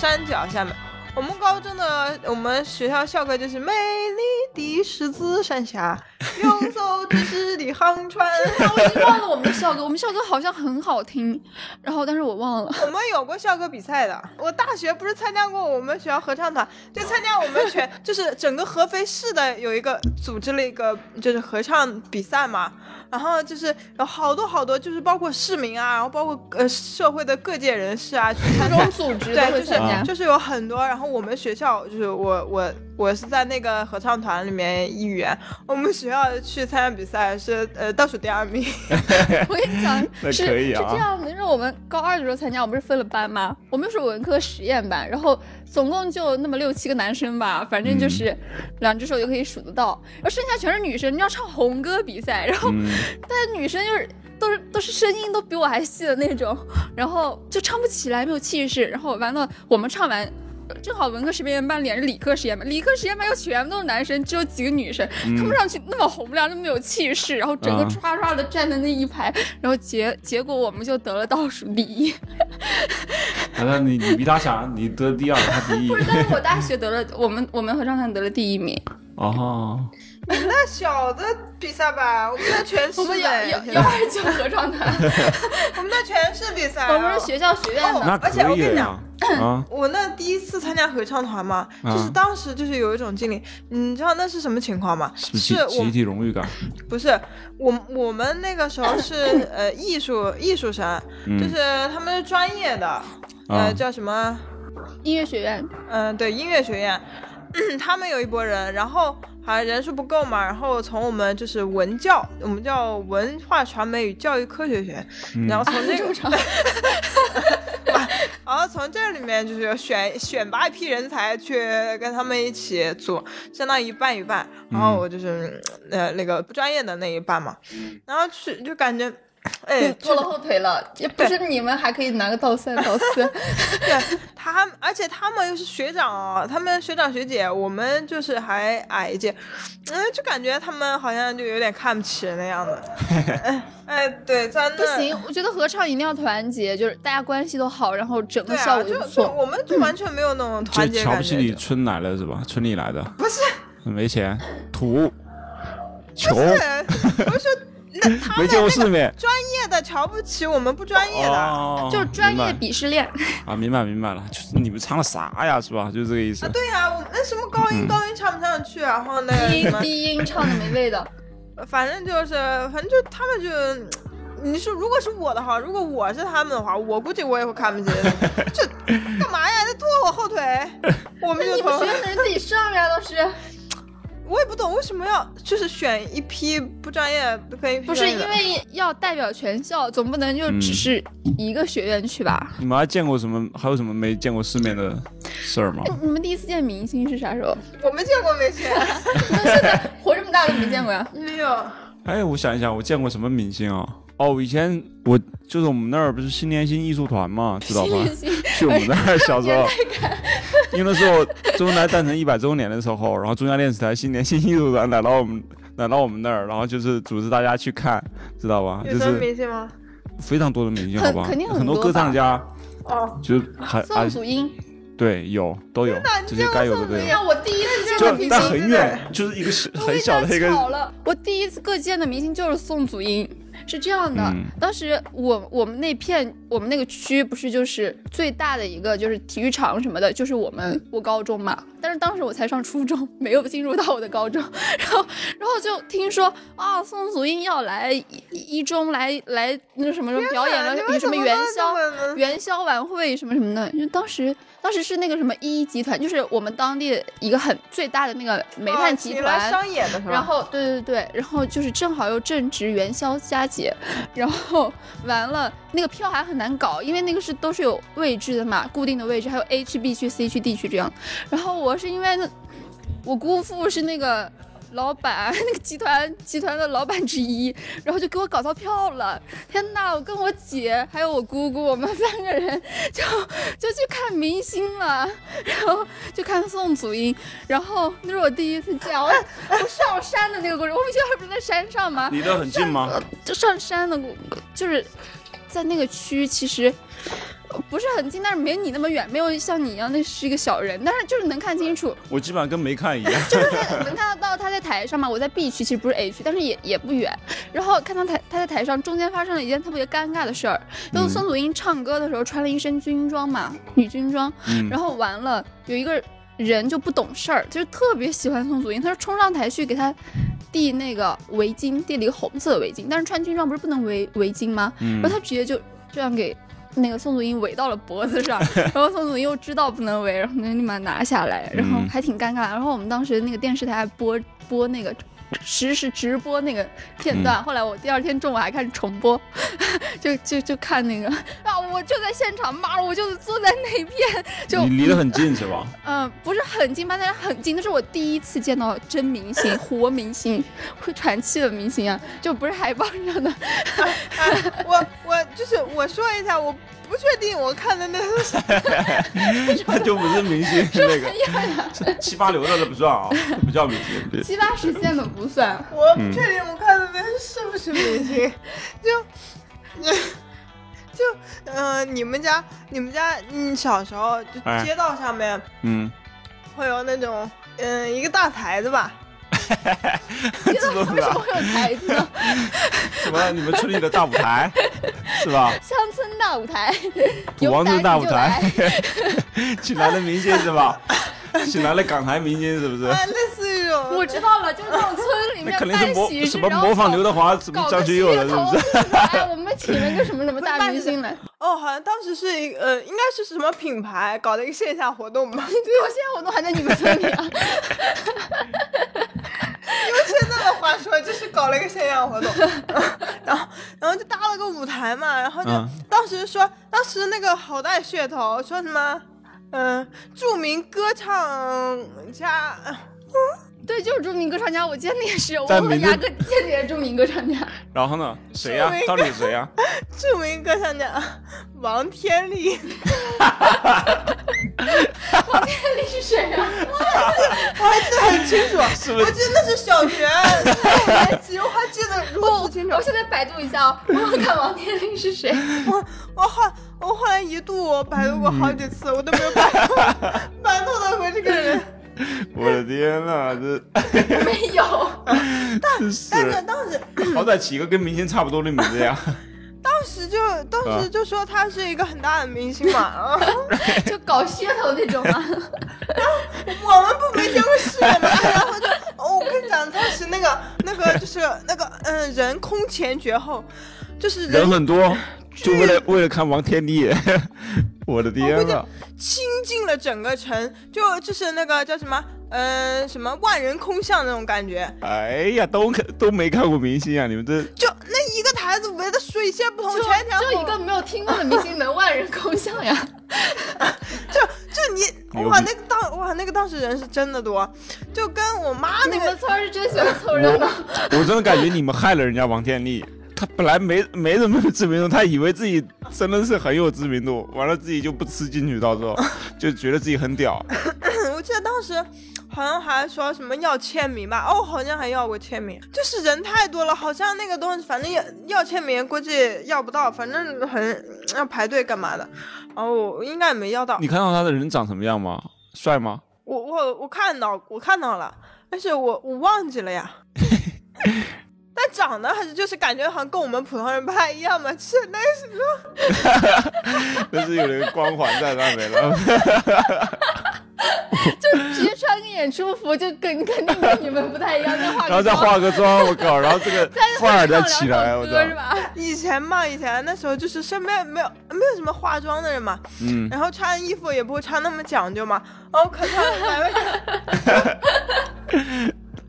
山脚下面。我们高中的我们学校校歌就是美丽的狮子山下，(laughs) 游走知识的航船。
我已经忘了我们的校歌，我们校歌好像很好听，然后但是我忘了。
我们有过校歌比赛的，我大学不是参加过我们学校合唱团，就参加我们全 (laughs) 就是整个合肥市的有一个组织了一个就是合唱比赛嘛。然后就是有好多好多，就是包括市民啊，然后包括呃社会的各界人士啊，去参
加组织
对，就是就是有很多。然后我们学校就是我我我是在那个合唱团里面一员，我们学校去参加比赛是呃倒数第二名。(laughs)
我跟你讲，(laughs) 是是这样的，因为我们高二的时候参加，我们不是分了班吗？我们是文科实验班，然后。总共就那么六七个男生吧，反正就是两只手就可以数得到，然后剩下全是女生。你要唱红歌比赛，然后但女生就是都是都是声音都比我还细的那种，然后就唱不起来，没有气势。然后完了，我们唱完。正好文科实验班连着理科实验班，理科实验班又全部都是男生，只有几个女生，他们上去那么洪亮，那么有气势，然后整个唰唰的站在那一排，然后结结果我们就得了倒数第一。(laughs)
难道你你比他强，你得第二，他第一。
不是，但是我大学得了，我们我们合唱团得了第一名。
哦。
你们那小的比赛吧，(laughs) 我们那全是。
我们幺幺二九合唱团。(laughs)
我们那全是比赛。
我们是学校学院的，
而且我跟你讲。(clears throat) 我那第一次参加合唱团嘛，就是当时就是有一种经历，你知道那是什么情况吗？
是集体荣誉感。
不是，我我们那个时候是 (coughs) 呃艺术艺术生，就是他们是专业的，呃叫什么
音乐学院？
嗯，对，音乐学院，他们有一波人，然后。好像人数不够嘛，然后从我们就是文教，我们叫文化传媒与教育科学学，然后从这个，(laughs) 然 (laughs) 后从这里面就是选选拔一批人才去跟他们一起组，相当于一半一半，然后我就是呃那个不专业的那一半嘛，然后去就感觉哎，
拖了后腿了，也不是你们还可以拿个倒三倒四。(laughs)
对他，而且他们又是学长，他们学长学姐，我们就是还矮一届，嗯，就感觉他们好像就有点看不起人的样子。(laughs) 哎，对，真的
不行，我觉得合唱一定要团结，就是大家关系都好，然后整个效果
就
不错。
我们就完全没有那种团结
感觉。瞧不起你村来了是吧？村里来的？
不是，
没钱，土，穷。
不是，
没见过世面，
专业的瞧不起我们不专业的，
就是专业鄙视链
啊！明白明白了，就是你们唱的啥呀，是吧？就是这个意思。
啊，对呀，我那什么高音高音唱不上去，然后那
低音低音唱的没味道。(laughs)
反正就是，反正就他们就，你说如果是我的话，如果我是他们的话，我估计我也会看不起。(laughs) 这干嘛呀？在拖我后腿？(laughs) 我们就
你们学自己上呀，都是。
我也不懂为什么要就是选一批不专业的跟一批
不是因为要代表全校，总不能就只是一个学院去吧？
你们还见过什么？还有什么没见过世面的事儿吗？
你们第一次见明星是啥时候？
我没见过明星，(laughs)
那现在活这么大都没见过呀？
没有。
哎，我想一想，我见过什么明星啊？哦，以前我就是我们那儿不是新年新艺术团嘛，知道吧？去我们那儿小时候，(laughs) (laughs) 因为那时候周恩来诞辰一百周年的时候，然后中央电视台新年新艺术团来到我们 (laughs) 来到我们那儿，然后就是组织大家去看，知道吧？就是
明星吗？
非常多的明星，(laughs) 好吧？
肯定
很多歌唱家，
哦，
就还
宋祖英，
对，有都有这些该有的都有。
我第一次见明星，
但很远，就是一个很小的一个。
我第一次各见的明星就是宋祖英。是这样的，当时我我们那片我们那个区不是就是最大的一个就是体育场什么的，就是我们我高中嘛。但是当时我才上初中，没有进入到我的高中，(laughs) 然后然后就听说啊，宋祖英要来一中来来那什么什么表演了，比什么元宵元宵晚会什么什么的，因为当时。当时是那个什么一一集团，就是我们当地一个很最大的那个煤炭集团。
商演的，
然后对对对，然后就是正好又正值元宵佳节，然后完了那个票还很难搞，因为那个是都是有位置的嘛，固定的位置，还有 A 区、B 区、C 区、D 区这样。然后我是因为那我姑父是那个。老板，(laughs) 那个集团集团的老板之一，然后就给我搞到票了。天呐，我跟我姐还有我姑姑，我们三个人就就去看明星了，然后就看宋祖英。然后那是我第一次见，我 (laughs) 我上山的那个过程，我们学校不是在山上吗？
离得很近吗？
就上山的，就是在那个区，其实。不是很近，但是没你那么远，没有像你一样，那是一个小人，但是就是能看清楚。
我基本上跟没看一样。(laughs)
就是在能看得到他在台上嘛，我在 B 区，其实不是 A 区，但是也也不远。然后看到台他在台上，中间发生了一件特别尴尬的事儿，就是孙祖英唱歌的时候穿了一身军装嘛，女军装，然后完了有一个人就不懂事儿，就是特别喜欢宋祖英，他说冲上台去给他递那个围巾，递了一个红色的围巾，但是穿军装不是不能围围巾吗？然后他直接就这样给。那个宋祖英围到了脖子上，(laughs) 然后宋祖英又知道不能围，然后就立马拿下来，然后还挺尴尬。然后我们当时那个电视台播播那个。实时直播那个片段，后来我第二天中午还看重播，(laughs) 就就就看那个啊，我就在现场，妈，我就坐在那边，就
你离得很近是吧？
嗯，(laughs) 不是很近吧，但是很近。那是我第一次见到真明星，(laughs) 活明星，会喘气的明星啊，就不是海报上的。
我我就是我说一下我。不确定，我看的那是啥？
那就不是明星，那个七八流的都不算啊，不叫明星。
七八十线的不算。
我不确定我看的那是不是明星，就就嗯，你们家你们家嗯小时候就街道上面嗯会有那种嗯一个大台子吧。(laughs)
为什么会有台子呢？(laughs)
什么？你们村里的大舞台 (laughs) 是吧？
乡村大舞台，
王村大舞台，请来的明星是吧？(laughs) 请来了港台明星是不是？
类似于种，
我知道了，就是那种村里面办喜
事，什么模仿刘德华，什么张学友的，是不是？
哎，我们请了个什么什么大明星来？
哦，好像当时是一呃，应该是什么品牌搞的一个线下活动吧？(laughs)
对，线下活动还在你们村里啊？(laughs)
用现在的话说，就是搞了一个线下活动，然后然后就搭了个舞台嘛，然后就当时说，当时那个好带噱头，说什么，嗯，著名歌唱家。
对，就是著名歌唱家。我见的也是，我和牙哥见的也是著名歌唱家。
然后呢？谁呀？到底谁呀？(laughs)
著名歌唱家王天利。(laughs)
王天利是谁 (laughs) 呀？
我还记得很清楚，我记得那是小学五年级，我还记得如此清楚。
我现在百度一下哦，我要看王天利是谁。
我我后我后来一度我百度过好几次，我都没有百度百度到过这个人。(laughs)
我的天呐，
这 (laughs) 没有。(laughs)
但但是当时
好歹起个跟明星差不多的名字呀。
当时就当时就说他是一个很大的明星嘛，
就搞噱头那种嘛。
我们不没见过世面嘛，然后就哦，我跟你讲，当时那个那个就是那个嗯，人空前绝后，就是
人很多，就为了为了看王天利。(laughs) 我的天啊！
倾尽了整个城，就就是那个叫什么，嗯，什么万人空巷那种感觉。
哎呀，都看都没看过明星啊！你们这
就那一个台子围的水泄不通，全条
就一个没有听过的明星能万人空巷呀？(laughs)
就就你哇，那个当哇那个当时人是真的多，就跟我妈那
个村是真喜欢凑热闹。
我真的感觉你们害了人家王天利。他本来没没什么知名度，他以为自己真的是很有知名度，完了自己就不吃进去，到时候就觉得自己很屌。(laughs)
我记得当时好像还说什么要签名吧，哦，好像还要过签名，就是人太多了，好像那个东西反正要要签名，估计要不到，反正很要排队干嘛的。哦，应该没要到。
你看到他的人长什么样吗？帅吗？
我我我看到我看到了，但是我我忘记了呀。(laughs) 但长得还是就是感觉好像跟我们普通人不太一样嘛，是那
是，(laughs) 那是有那个光环在那面了，(laughs)
就直接穿个演出服，就跟肯定跟你们不太一样，再化
然后再化个妆，我靠，然后这个 (laughs) 范儿再起来，我操，
是吧？
以前嘛，以前那时候就是身边没有没有什么化妆的人嘛，嗯，然后穿衣服也不会穿那么讲究嘛，哦，可穿买
了。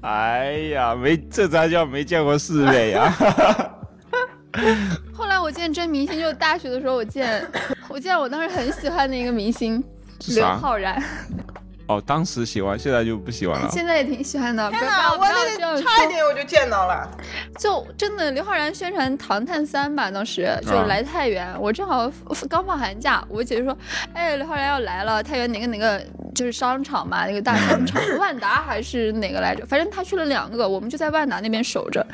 哎呀，没这才叫没见过世面呀！(laughs)
后来我见真明星，就大学的时候，我见我见我当时很喜欢的一个明星刘昊然。
哦，当时喜欢，现在就不喜欢了。
现在也挺喜欢的。
天哪，我那差一点我就见到了。
就真的刘昊然宣传《唐探三》吧，当时就来太原，我正好刚放寒假，我姐就说：“哎，刘昊然要来了，太原哪个哪个就是商场嘛，那个大商场，(laughs) 万达还是哪个来着？反正他去了两个，我们就在万达那边守着。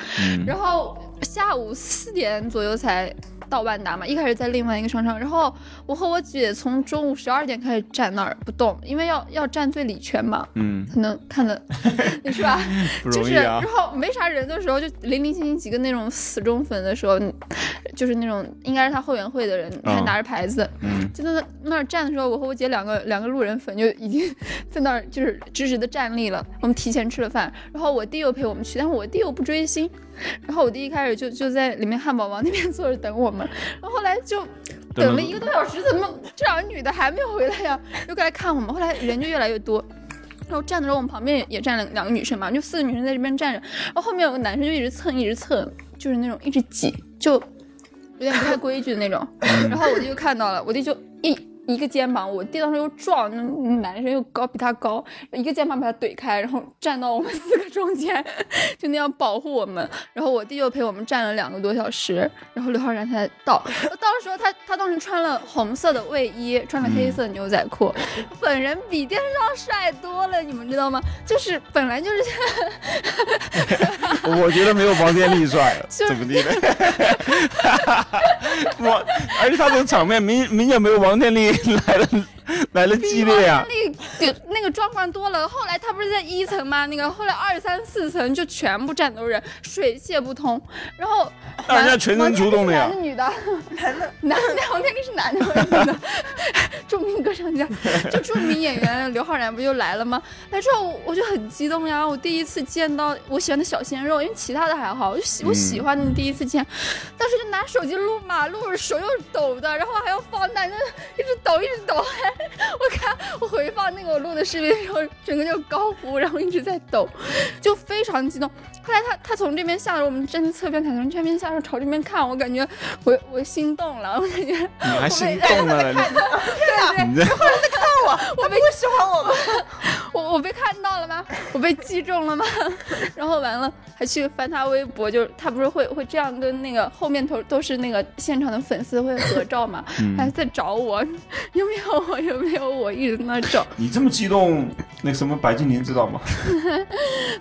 然后下午四点左右才。”到万达嘛，一开始在另外一个商场，然后我和我姐从中午十二点开始站那儿不动，因为要要站最里圈嘛，嗯，才能看的，(laughs) 是吧？(laughs) 就是，然后没啥人的时候，就零零星星几个那种死忠粉的时候，就是那种应该是他后援会的人，还拿着牌子，嗯，就在那那儿站的时候，我和我姐两个两个路人粉就已经在那儿就是直直的站立了。我们提前吃了饭，然后我弟又陪我们去，但是我弟又不追星。然后我弟一开始就就在里面汉堡王那边坐着等我们，然后后来就等了一个多小时，怎么这两个女的还没有回来呀？又过来看我们，后来人就越来越多，然后站的时候我们旁边也站了两个女生嘛，就四个女生在这边站着，然后后面有个男生就一直蹭一直蹭，就是那种一直挤，就有点不太规矩的那种，然后我弟就看到了，我弟就一。一个肩膀，我弟当时又壮，那男生又高，比他高，一个肩膀把他怼开，然后站到我们四个中间，就那样保护我们。然后我弟又陪我们站了两个多小时，然后刘昊然才到。(laughs) 到时候他他当时穿了红色的卫衣，穿了黑色牛仔裤，本人比电视上帅多了，你们知道吗？就是本来就是，(laughs)
我觉得没有王天利帅，怎么地的？(laughs) 我而且他这个场面明明显没有王天利。来了，(laughs) 来了激烈呀！
那个那个状况多了。后来他不是在一层吗？那个后来二三四层就全部站都是人，水泄不通。然后
人家全身出动的呀，
男的女的，(laughs) 男的 (laughs) 男的，王天利是男的还是女的？著名歌唱家，就著名演员刘昊然不就来了吗？来之后我就很激动呀！我第一次见到我喜欢的小鲜肉，因为其他的还好，我喜我喜欢的第一次见，当时就拿手机录嘛，录着手又抖的，然后还要放大，就一直抖一直抖。(laughs) 我看我回放那个我录的视频的时候，整个就高呼，然后一直在抖，就非常激动。后来他他从这边下来，我们站在侧边他，从这边下来朝这边看，我感觉我我心动了，我感觉
你还心动了，
对对，你后来在看我，我不喜欢我吗？
我我被看到了吗？我被击中了吗？然后完了还去翻他微博，就是他不是会会这样跟那个后面头都是那个现场的粉丝会合照嘛，还在找我，有没有我有没有我一直在那找。
你这么激动，那什么白敬亭知道吗？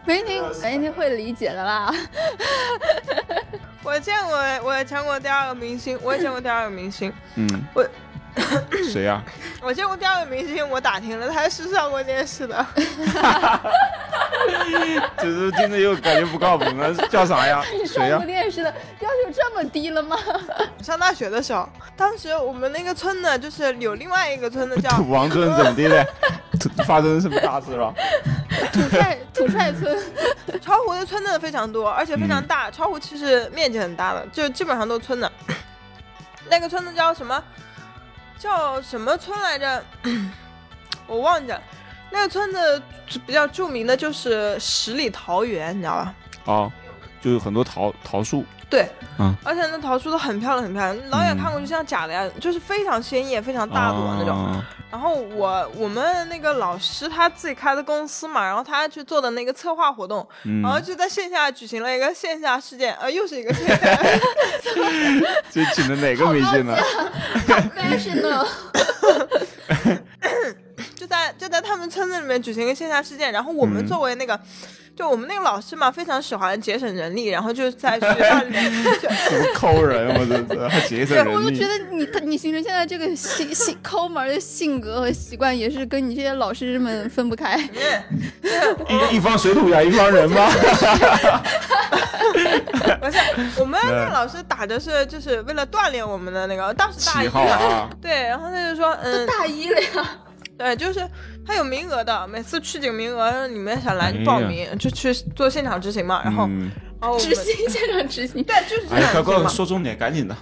白敬亭白敬亭会理解的啦。
我见过，我也见过第二个明星，我也见过第二个明星。
嗯，
我 (laughs)
谁呀？(laughs)
我见过第二个明星，我打听了，他是上过电视的。(laughs)
只是听着又感觉不靠谱了，叫啥呀？谁
呀？上过电视的要求这么低了吗？
上大学的时候，当时我们那个村呢，就是有另外一个村子叫
土王村，怎么的嘞？发生什么大事了？
土帅土帅村，
巢湖的村子非常多，而且非常大。巢湖其实面积很大的，就基本上都村子。那个村子叫什么？叫什么村来着？(coughs) 我忘记了。那个村子比较著名的就是十里桃园，你知道吧？
哦，就有很多桃桃树。
对，嗯，而且那桃树都很漂亮，很漂亮，老远看过去像假的呀，就是非常鲜艳、非常大朵那种。然后我我们那个老师他自己开的公司嘛，然后他去做的那个策划活动，然后就在线下举行了一个线下事件，呃，又是一个线下。(laughs)
这请的哪个明星呢？(laughs)
就在就在他们村子里面举行一个线下事件，然后我们作为那个。就我们那个老师嘛，非常喜欢节省人力，然后就在学校里面 (laughs)
抠人，我这这还节省人力。
我就觉得你你形成现在这个性性抠门的性格和习惯，也是跟你这些老师们分不开。(laughs)
一一方水土养一方人吗？(laughs)
不是，我们那个老师打的是就是为了锻炼我们的那个，当时大一嘛，对，然后他就说，嗯，
大一了呀。
对，就是他有名额的，每次去几个名额，你们想来就报名，就去做现场执行嘛。然后，然后
执行现场执行，
对，就是现场执行
快快说重点，赶紧的，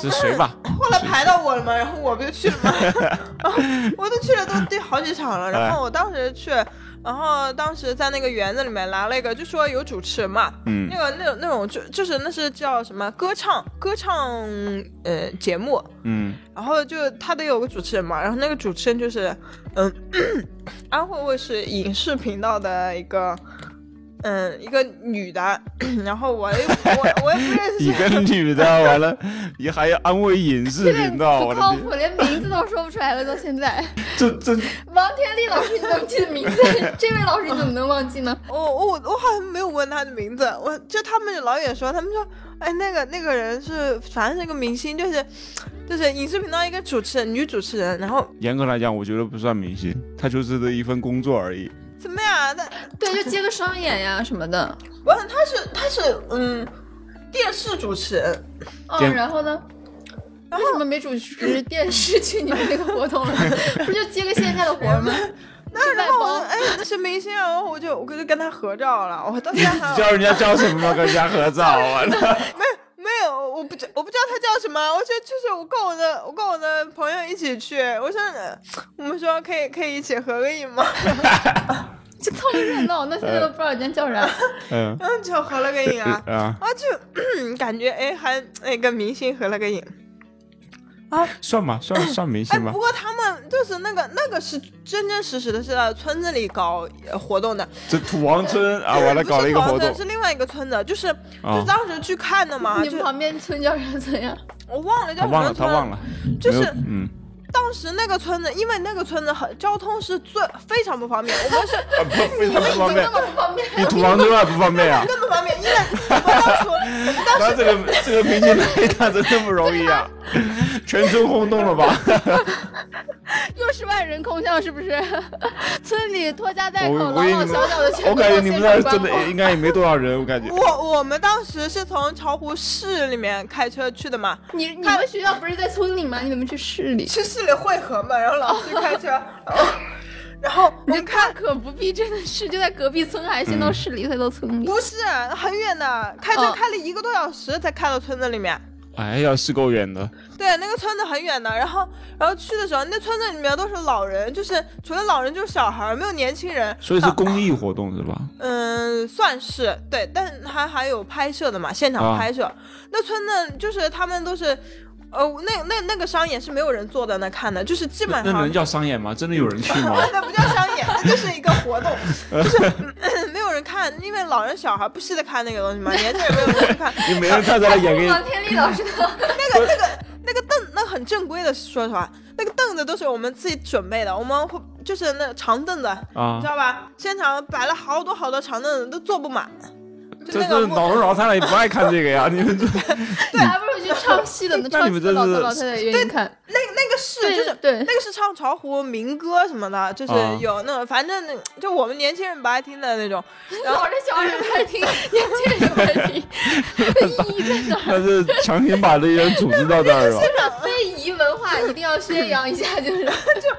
是谁吧？
后来排到我了嘛，然后我不就去了吗？(laughs) 我都去了，都第好几场了。然后我当时去。然后当时在那个园子里面来了一个，就说有主持人嘛，嗯，那个那种那种就就是那是叫什么歌唱歌唱呃节目，嗯，然后就他得有个主持人嘛，然后那个主持人就是嗯 (clears throat) 安徽卫视影视频道的一个。嗯，一个女的，(coughs) 然后我我我也不认识。(laughs)
一个女的，完了，你还要安慰影视频道，
不靠谱，连名字都说不出来了，到现在。(laughs)
这这。
王天利老师，你怎么记得名字？(laughs) 这位老师你怎么能忘记呢？
我我我好像没有问他的名字，我就他们老远说，他们说，哎，那个那个人是，反正是个明星，就是就是影视频道一个主持人，女主持人，然后。
严格来讲，我觉得不算明星，她就是的一份工作而已。
什么呀？那
对，就接个商演呀什么的。
完了，他是他是嗯，电视主持人。
嗯，然后呢？为什么没主持电视去你们那个活动了？(laughs) 不就接个线下的活吗？
那然后哎，那是明星啊！然后我就我就跟他合照了。我当时
叫人家叫什么？跟人家合照啊？(laughs)
没没有，我不知我不知道他叫什么。我就就是我跟我的我跟我的朋友一起去。我说我们说可以可以一起合个影吗？(laughs)
就凑个热闹，那现在都不知道人家叫啥。(laughs)
嗯，就合了个影啊，啊，就感觉哎，还哎跟明星合了个影。
啊，算吧，(coughs) 算算明星吧。
不过他们就是那个那个是真真实实的是在村子里搞活动的。
这土王村 (laughs) 啊，完了搞了一个活动，
是另外一个村子，就是就是当时去看的嘛。
你们旁边村叫啥村呀？
我忘了叫什
么村。他忘了，他忘了。
就是嗯。当时那个村子，因为那个村子很交通是最非常不方便，我们是 (laughs)
不非常不方便，
那么不方便，
比土王村还不方便啊，
更不方便，因为我们当时，
那这个这个平行雷达真的不容易啊，(laughs) 全村轰动了吧？(laughs)
又是万人空巷，是不是？(laughs) 村里拖家带口，老老小小的全
我感觉你们那真的应该也没多少人，我感觉。
我我们当时是从巢湖市里面开车去的嘛，(laughs)
你你们学校不是在村里吗？你怎么去市里？
去市里汇合嘛，然后老师开车，然后你看
可不必，真的是就在隔壁村，还先到市里，再到村里。
不是很远的，开车开了一个多小时才开到村子里面。
哎呀，是够远的。
对，那个村子很远的，然后，然后去的时候，那村子里面都是老人，就是除了老人就是小孩，没有年轻人。
所以是公益活动是吧？
嗯，算是对，但还还有拍摄的嘛，现场拍摄。那村子就是他们都是。呃，那那那个商演是没有人坐在那看的，就是基本上
那能叫商演吗？真的有人去 (laughs) 吗？
那不叫商演，那就是一个活动，就是 (laughs) 没有人看，因为老人小孩不稀得看那个东西嘛，年轻人没有人去看。(laughs)
你没人看在那演给
王天利老师的
那个那个那个凳，那很正规的，说实话，那个凳子都是我们自己准备的，我们会就是那长凳子，
啊
你知，道吧？现场摆了好多好多长凳子，都坐不满。就
这
那个木
这老头老太太也不爱看这个呀，你们这 (laughs)
对，还不如去唱戏的呢，(laughs)
那
唱戏的老
你们这是
头老太太也愿意看。
那那个是就是
对
那个是唱巢湖民歌什么的，就是
啊
有那种，反正就我们年轻人不爱听的那种。(laughs) 然后
老人小孩也不爱听，年轻人也不爱听，意义在哪？
他是强行把这些人组织到这儿了。
这非遗文化一定要宣扬一下，就是
就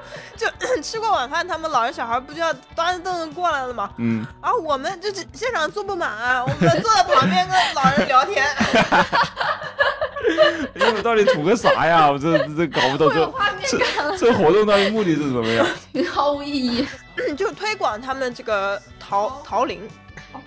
(coughs) 吃过晚饭，他们老人小孩不就要端着凳子过来了吗？
嗯，
然后我们就是现场坐不满，我们坐在旁边跟老人聊天。(laughs)
因为我到底图个啥呀？我这这搞不懂
有
这
画面感，
这这活动到底目的是什么呀？(laughs)
毫无意义。(coughs)
就推广他们这个桃桃林，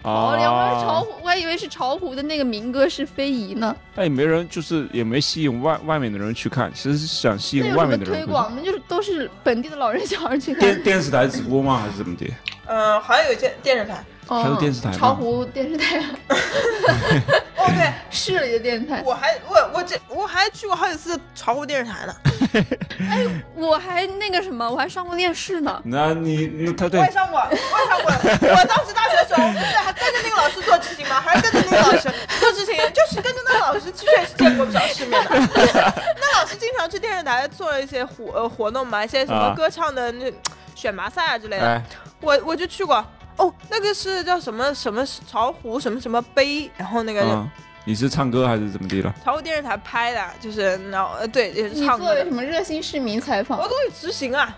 哦，两个是潮
啊，
湖，我还以为是潮湖的那个民歌是非遗呢。
但也没人，就是也没吸引外外面的人去看，其实是想吸引外面的人去看。
推广？那就是都是本地的老人小孩去看 (laughs)
电。电视台直播吗？还是怎么的？
嗯、好像有电电视台。
哦
还有电视台吗
潮湖电视台，(laughs) (laughs)
哦，对，
市里的电视台。
我还我我这我还去过好几次巢湖电视台呢。(laughs)
我还那个什么，我还上过电视呢。
那你那他对
我也上过，我也上过。(laughs) 我当时大学的时候，不是还跟着那个老师做执行吗？还是跟着那个老师 (laughs) 做执行？就是跟着那个老师，确实见过不少世面的。那老师经常去电视台做一些活呃活动嘛，一些什么
啊
歌唱的那选拔赛啊之类的。
哎，
我我就去过。哦，那个是叫什么什么巢湖什么什么杯，然后那个
嗯，你是唱歌还是怎么地了？
朝湖电视台拍的，就是然后呃对也是
你
唱歌的
作为什。么热心市民采访
我？都会执行啊，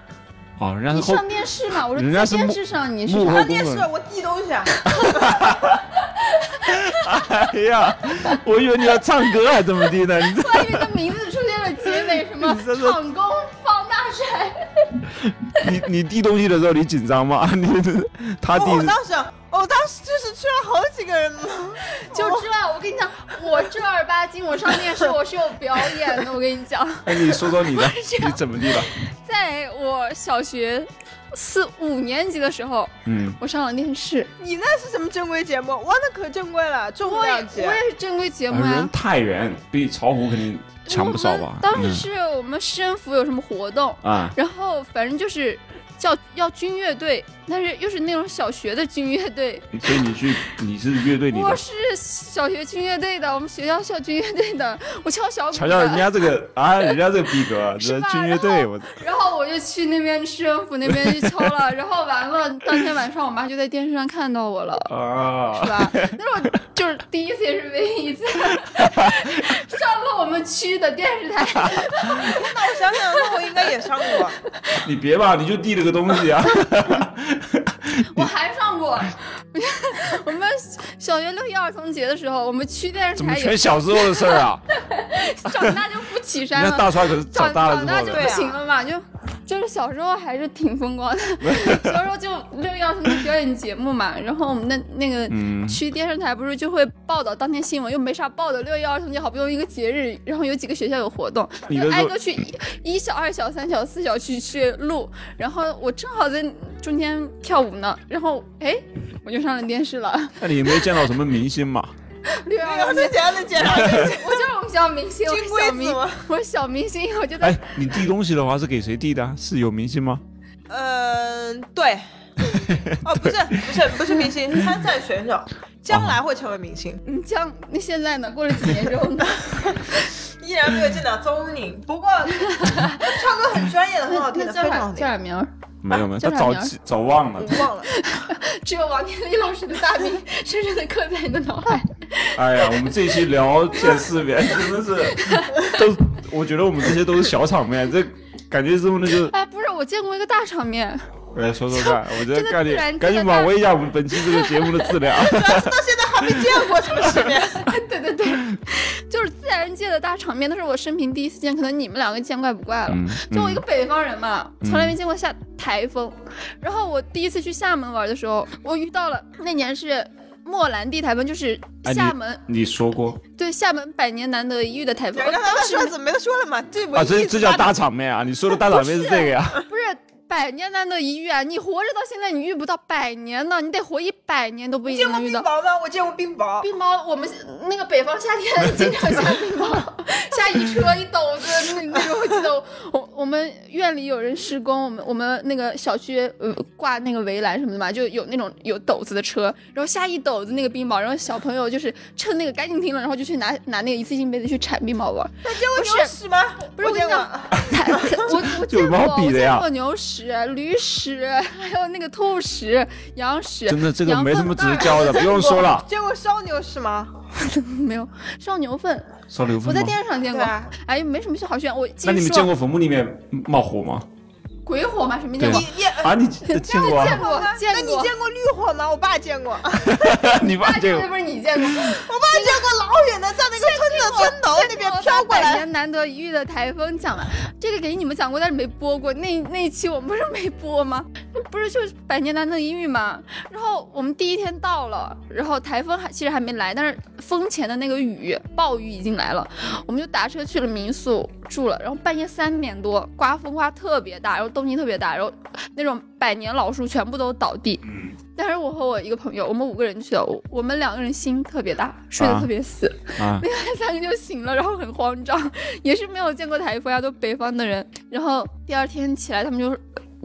哦，人家是后
你上电视嘛？我
人家是幕
说在电视上你是
幕后
上电视我递东西啊。
哎呀，我以为你要唱歌还怎么地呢？你这
我还以为你的名字出现了结尾什么 (laughs)
你这是
厂工方大帅。(laughs)
你你递东西的时候你紧张吗？(laughs) 你他递
我我当时，我当时就是去了好几个人嘛，(laughs)
就这，我跟你讲，我正儿八经，我上电视我是有表演的。我跟你讲，
哎，你说说你的，你怎么地了？
在我小学四五年级的时候，
嗯，
我上了电视。
你那是什么正规节目？我，那可正规了，重
我也
量级。
我也是正规节目啊
啊人。太原比巢湖肯定强不少吧？
当时是我们市政府有什么活动，
嗯啊，
然后反正就是叫要军乐队，但是又是那种小学的军乐队。(laughs)
所以你去你是乐队里的，
我是小学军乐队的，我们学校校军乐队的，我敲小鼓的。
瞧瞧人家这个啊，人家这个逼格，这军乐队，
然后
我
然后我就去那边市政府那边去敲了，然后完了，当天晚上我妈就在电视上看到我了。
啊
是，吧？那是我就是第一次，也是唯一一次上了我们区的电视台。
那我想想，那我应该也上过。
你别吧，你就递了个东西啊，(laughs)
我还上过，(laughs) 我们小学六一儿童节的时候，我们区电视
怎么全小时候的事儿啊？(laughs)
长大就不起山了。
大帅可是长
长
大了
长大就不行了嘛，就就是小时候还是挺风光的。(laughs) 小时候就六一儿童节表演节目嘛，然后我们那那个
嗯
区电视台不是就会报道当天新闻，又没啥报的。六一儿童节好不容易一个节日，然后有几个学校有活动，就挨个去一小、二小、三小、四小去去录。然后我正好在中间跳舞呢，然后哎，我就上了电视了。
那你有没有见到什么明星嘛？(laughs)
六一
那个
儿
之，前的介绍，(laughs)
我就是我们小明星，我小明
龟子吗，
我是小明星，我就在
哎，你递东西的话是给谁递的啊？是有明星吗？
嗯，对。(laughs) 哦，不是，不是，不是明星，参赛选手，将来会成为明星，
你这样，那现在呢？过了几年之后呢？
依然没有见到踪影。不过唱歌很专业的，很好听的，
叫啥
非常好听。
叫啥名儿？
没有没有，他早记早忘了
我。忘了，(laughs)
只有王天利老师的大名深深的刻在你的脑海。
哎呀，我们这一期聊见世面，真的是 (laughs) 都，我觉得我们这些都是小场面，这感觉是那就，
哎，不是，我见过一个大场面，
来说说看，我觉得赶紧
这个自然
赶紧
界的大
把握一下我们本期这个节目的质量。(laughs)
主要是到现在还没见过这么世面。(laughs)
对对对，就是自然界的大场面，那是我生平第一次见，可能你们两个见怪不怪了。
嗯
就我一个北方人嘛，
嗯
从来没见过下台风。然后我第一次去厦门玩的时候，我遇到了那年是莫兰蒂台风就是厦门，
你说过，
对，厦门百年难得一遇的台风。
刚才说怎么没说了嘛？这
啊，这这叫大场面啊！你说的大场面是这个呀？
不是。百年难得一遇啊！你活着到现在，你遇不到百年呢，你得活一百年都不一定能遇到。
见过冰雹吗？我见过冰雹。
冰雹，我们那个北方夏天 (laughs) 经常下冰雹，下一车一斗子那那种。我记得我我们院里有人施工，我们我们那个小区呃挂那个围栏什么的嘛，就有那种有斗子的车，然后下一斗子那个冰雹，然后小朋友就是趁那个赶紧停了，然后就去拿拿那个一次性杯子去铲冰雹玩。
那见过牛屎吗？
不是我
见过，(laughs)
我我见过，我见过牛屎。驴屎，还有那个兔屎、羊屎，
真的这个没什么值教的，(laughs) 不用说了。(laughs)
见过烧牛屎吗？(laughs)
没有，烧牛粪。
烧牛粪。
我在电视上见过。哎，没什么好炫。我
那你们见过坟墓里面冒火吗？
鬼火吗？什么见过？
啊，你见过？
见过，见过。
那你见过绿火吗？我爸见过。(laughs)
你爸见
过？不是你见过？我
爸见过老远的，在那个村的村头那边飘过来。
百年难得一遇的台风讲了，这个给你们讲过，但是没播过。那那一期我们不是没播吗？不是就是百年难得一遇吗？然后我们第一天到了，然后台风还其实还没来，但是风前的那个雨暴雨已经来了，我们就打车去了民宿住了。然后半夜三点多，刮风刮特别大，然后动静特别大，然后那种百年老树全部都倒地。嗯。但是我和我一个朋友，我们五个人去的，我们两个人心特别大，睡得特别死。啊。另外三个就醒了，然后很慌张，也是没有见过台风呀，都北方的人。然后第二天起来，他们就。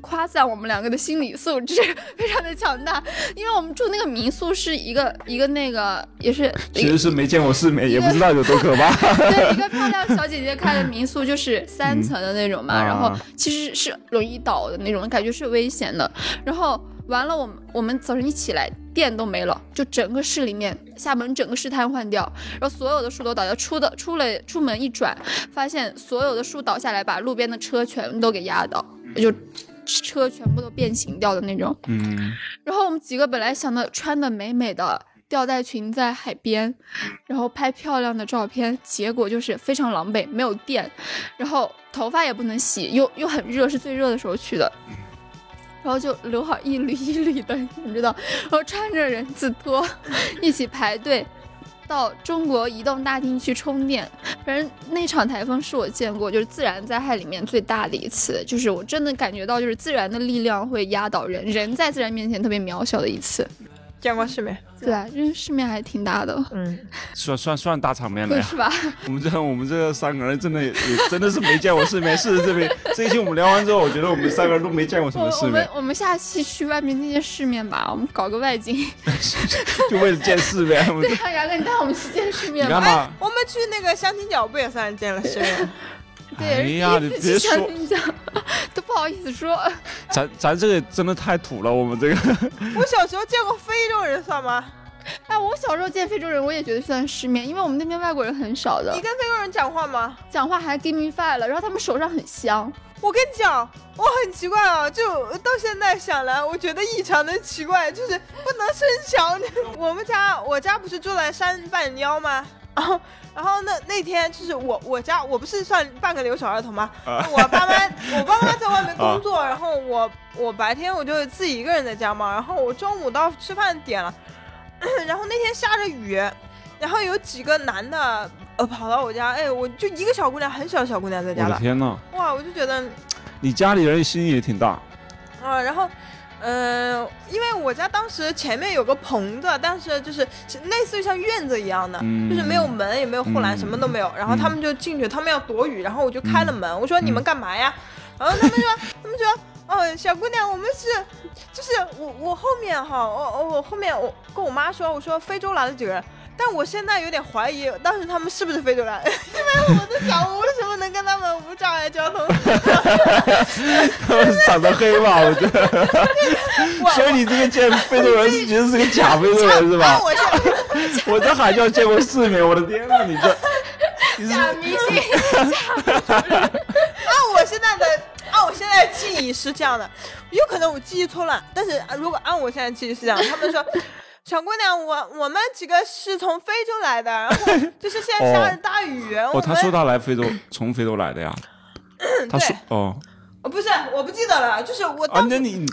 夸赞我们两个的心理素质非常的强大，因为我们住那个民宿是一个一个那个也是，
其实是没见过世面，也不知道有多可怕。(laughs)
对，一个漂亮小姐姐开的民宿，就是三层的那种嘛，然后其实是容易倒的那种，感觉是危险的。然后完了，我们我们早晨一起来，电都没了，就整个市里面，厦门整个市瘫痪掉，然后所有的树都倒掉。出的出了出门一转，发现所有的树倒下来，把路边的车全都给压倒，就。车全部都变形掉的那种，嗯，然后我们几个本来想的穿的美美的吊带裙在海边，然后拍漂亮的照片，结果就是非常狼狈，没有电，然后头发也不能洗，又又很热，是最热的时候去的，然后就刘海一缕一缕的，你知道，然后穿着人字拖 (laughs) 一起排队。到中国移动大厅去充电，反正那场台风是我见过就是自然灾害里面最大的一次，就是我真的感觉到就是自然的力量会压倒人，人在自然面前特别渺小的一次。
见过世面，
对啊，因为世面还挺大的，
嗯，算算算大场面了，
是吧？
我们这我们这三个人真的也真的是没见过世面。事实证明，(laughs) 这一期我们聊完之后，我觉得我们三个人都没见过什么世面。我
们我们下期去外面见见世面吧，我们搞个外景，(laughs)
就为了见世面。
对啊，牙哥，你带我们去见世面
吧。
哎，我们去那个相亲角不也算见了世面？
哎呀，你别说，
都不好意思说。(laughs)
咱咱这个真的太土了，我们这个。(laughs)
我小时候见过非洲人，算吗？
哎，我小时候见非洲人，我也觉得算世面，因为我们那边外国人很少的。
你跟非洲人讲话吗？
讲话还 give me five 了，然后他们手上很香。
我跟你讲，我很奇怪啊，就到现在想来，我觉得异常的奇怪，就是不能生强。(laughs) 我们家，我家不是住在山半腰吗？然后，然后那那天就是我我家我不是算半个留守儿童吗？我爸妈 (laughs) 我爸妈在外面工作，然后我我白天我就自己一个人在家嘛。然后我中午到吃饭点了，(coughs) 然后那天下着雨，然后有几个男的呃跑到我家，哎，我就一个小姑娘，很小的小姑娘在家。
我的天呐！
哇，我就觉得
你家里人心也挺大。
啊，然后。嗯，因为我家当时前面有个棚子，但是就是类似于像院子一样的，就是没有门也没有护栏，什么都没有。然后他们就进去，他们要躲雨，然后我就开了门，我说你们干嘛呀？然后他们说，他们说，哦，小姑娘，我们是，就是我我后面哈，我我后面我跟我妈说，我说非洲来了几个人。但我现在有点怀疑，当时他们是不是非洲人？(laughs) 因为我在想，我为什么能跟他们无障碍交通？(laughs)
他们长得黑吧？我觉得。所以你这个见非洲人其实是个假非洲人是吧？我这还叫见过世面？我的天呐，你这
假明星。
按我现在的，啊我现在记忆是这样的，有可能我记忆错了。但是如果按我现在记忆是这样，他们说。小姑娘，我我们几个是从非洲来的，然后 (laughs) 就是现在下着大雨。
哦，他说他来非洲，(coughs) 从非洲来的呀。(coughs) 他说哦，
不是，我不记得了，就是我当
时你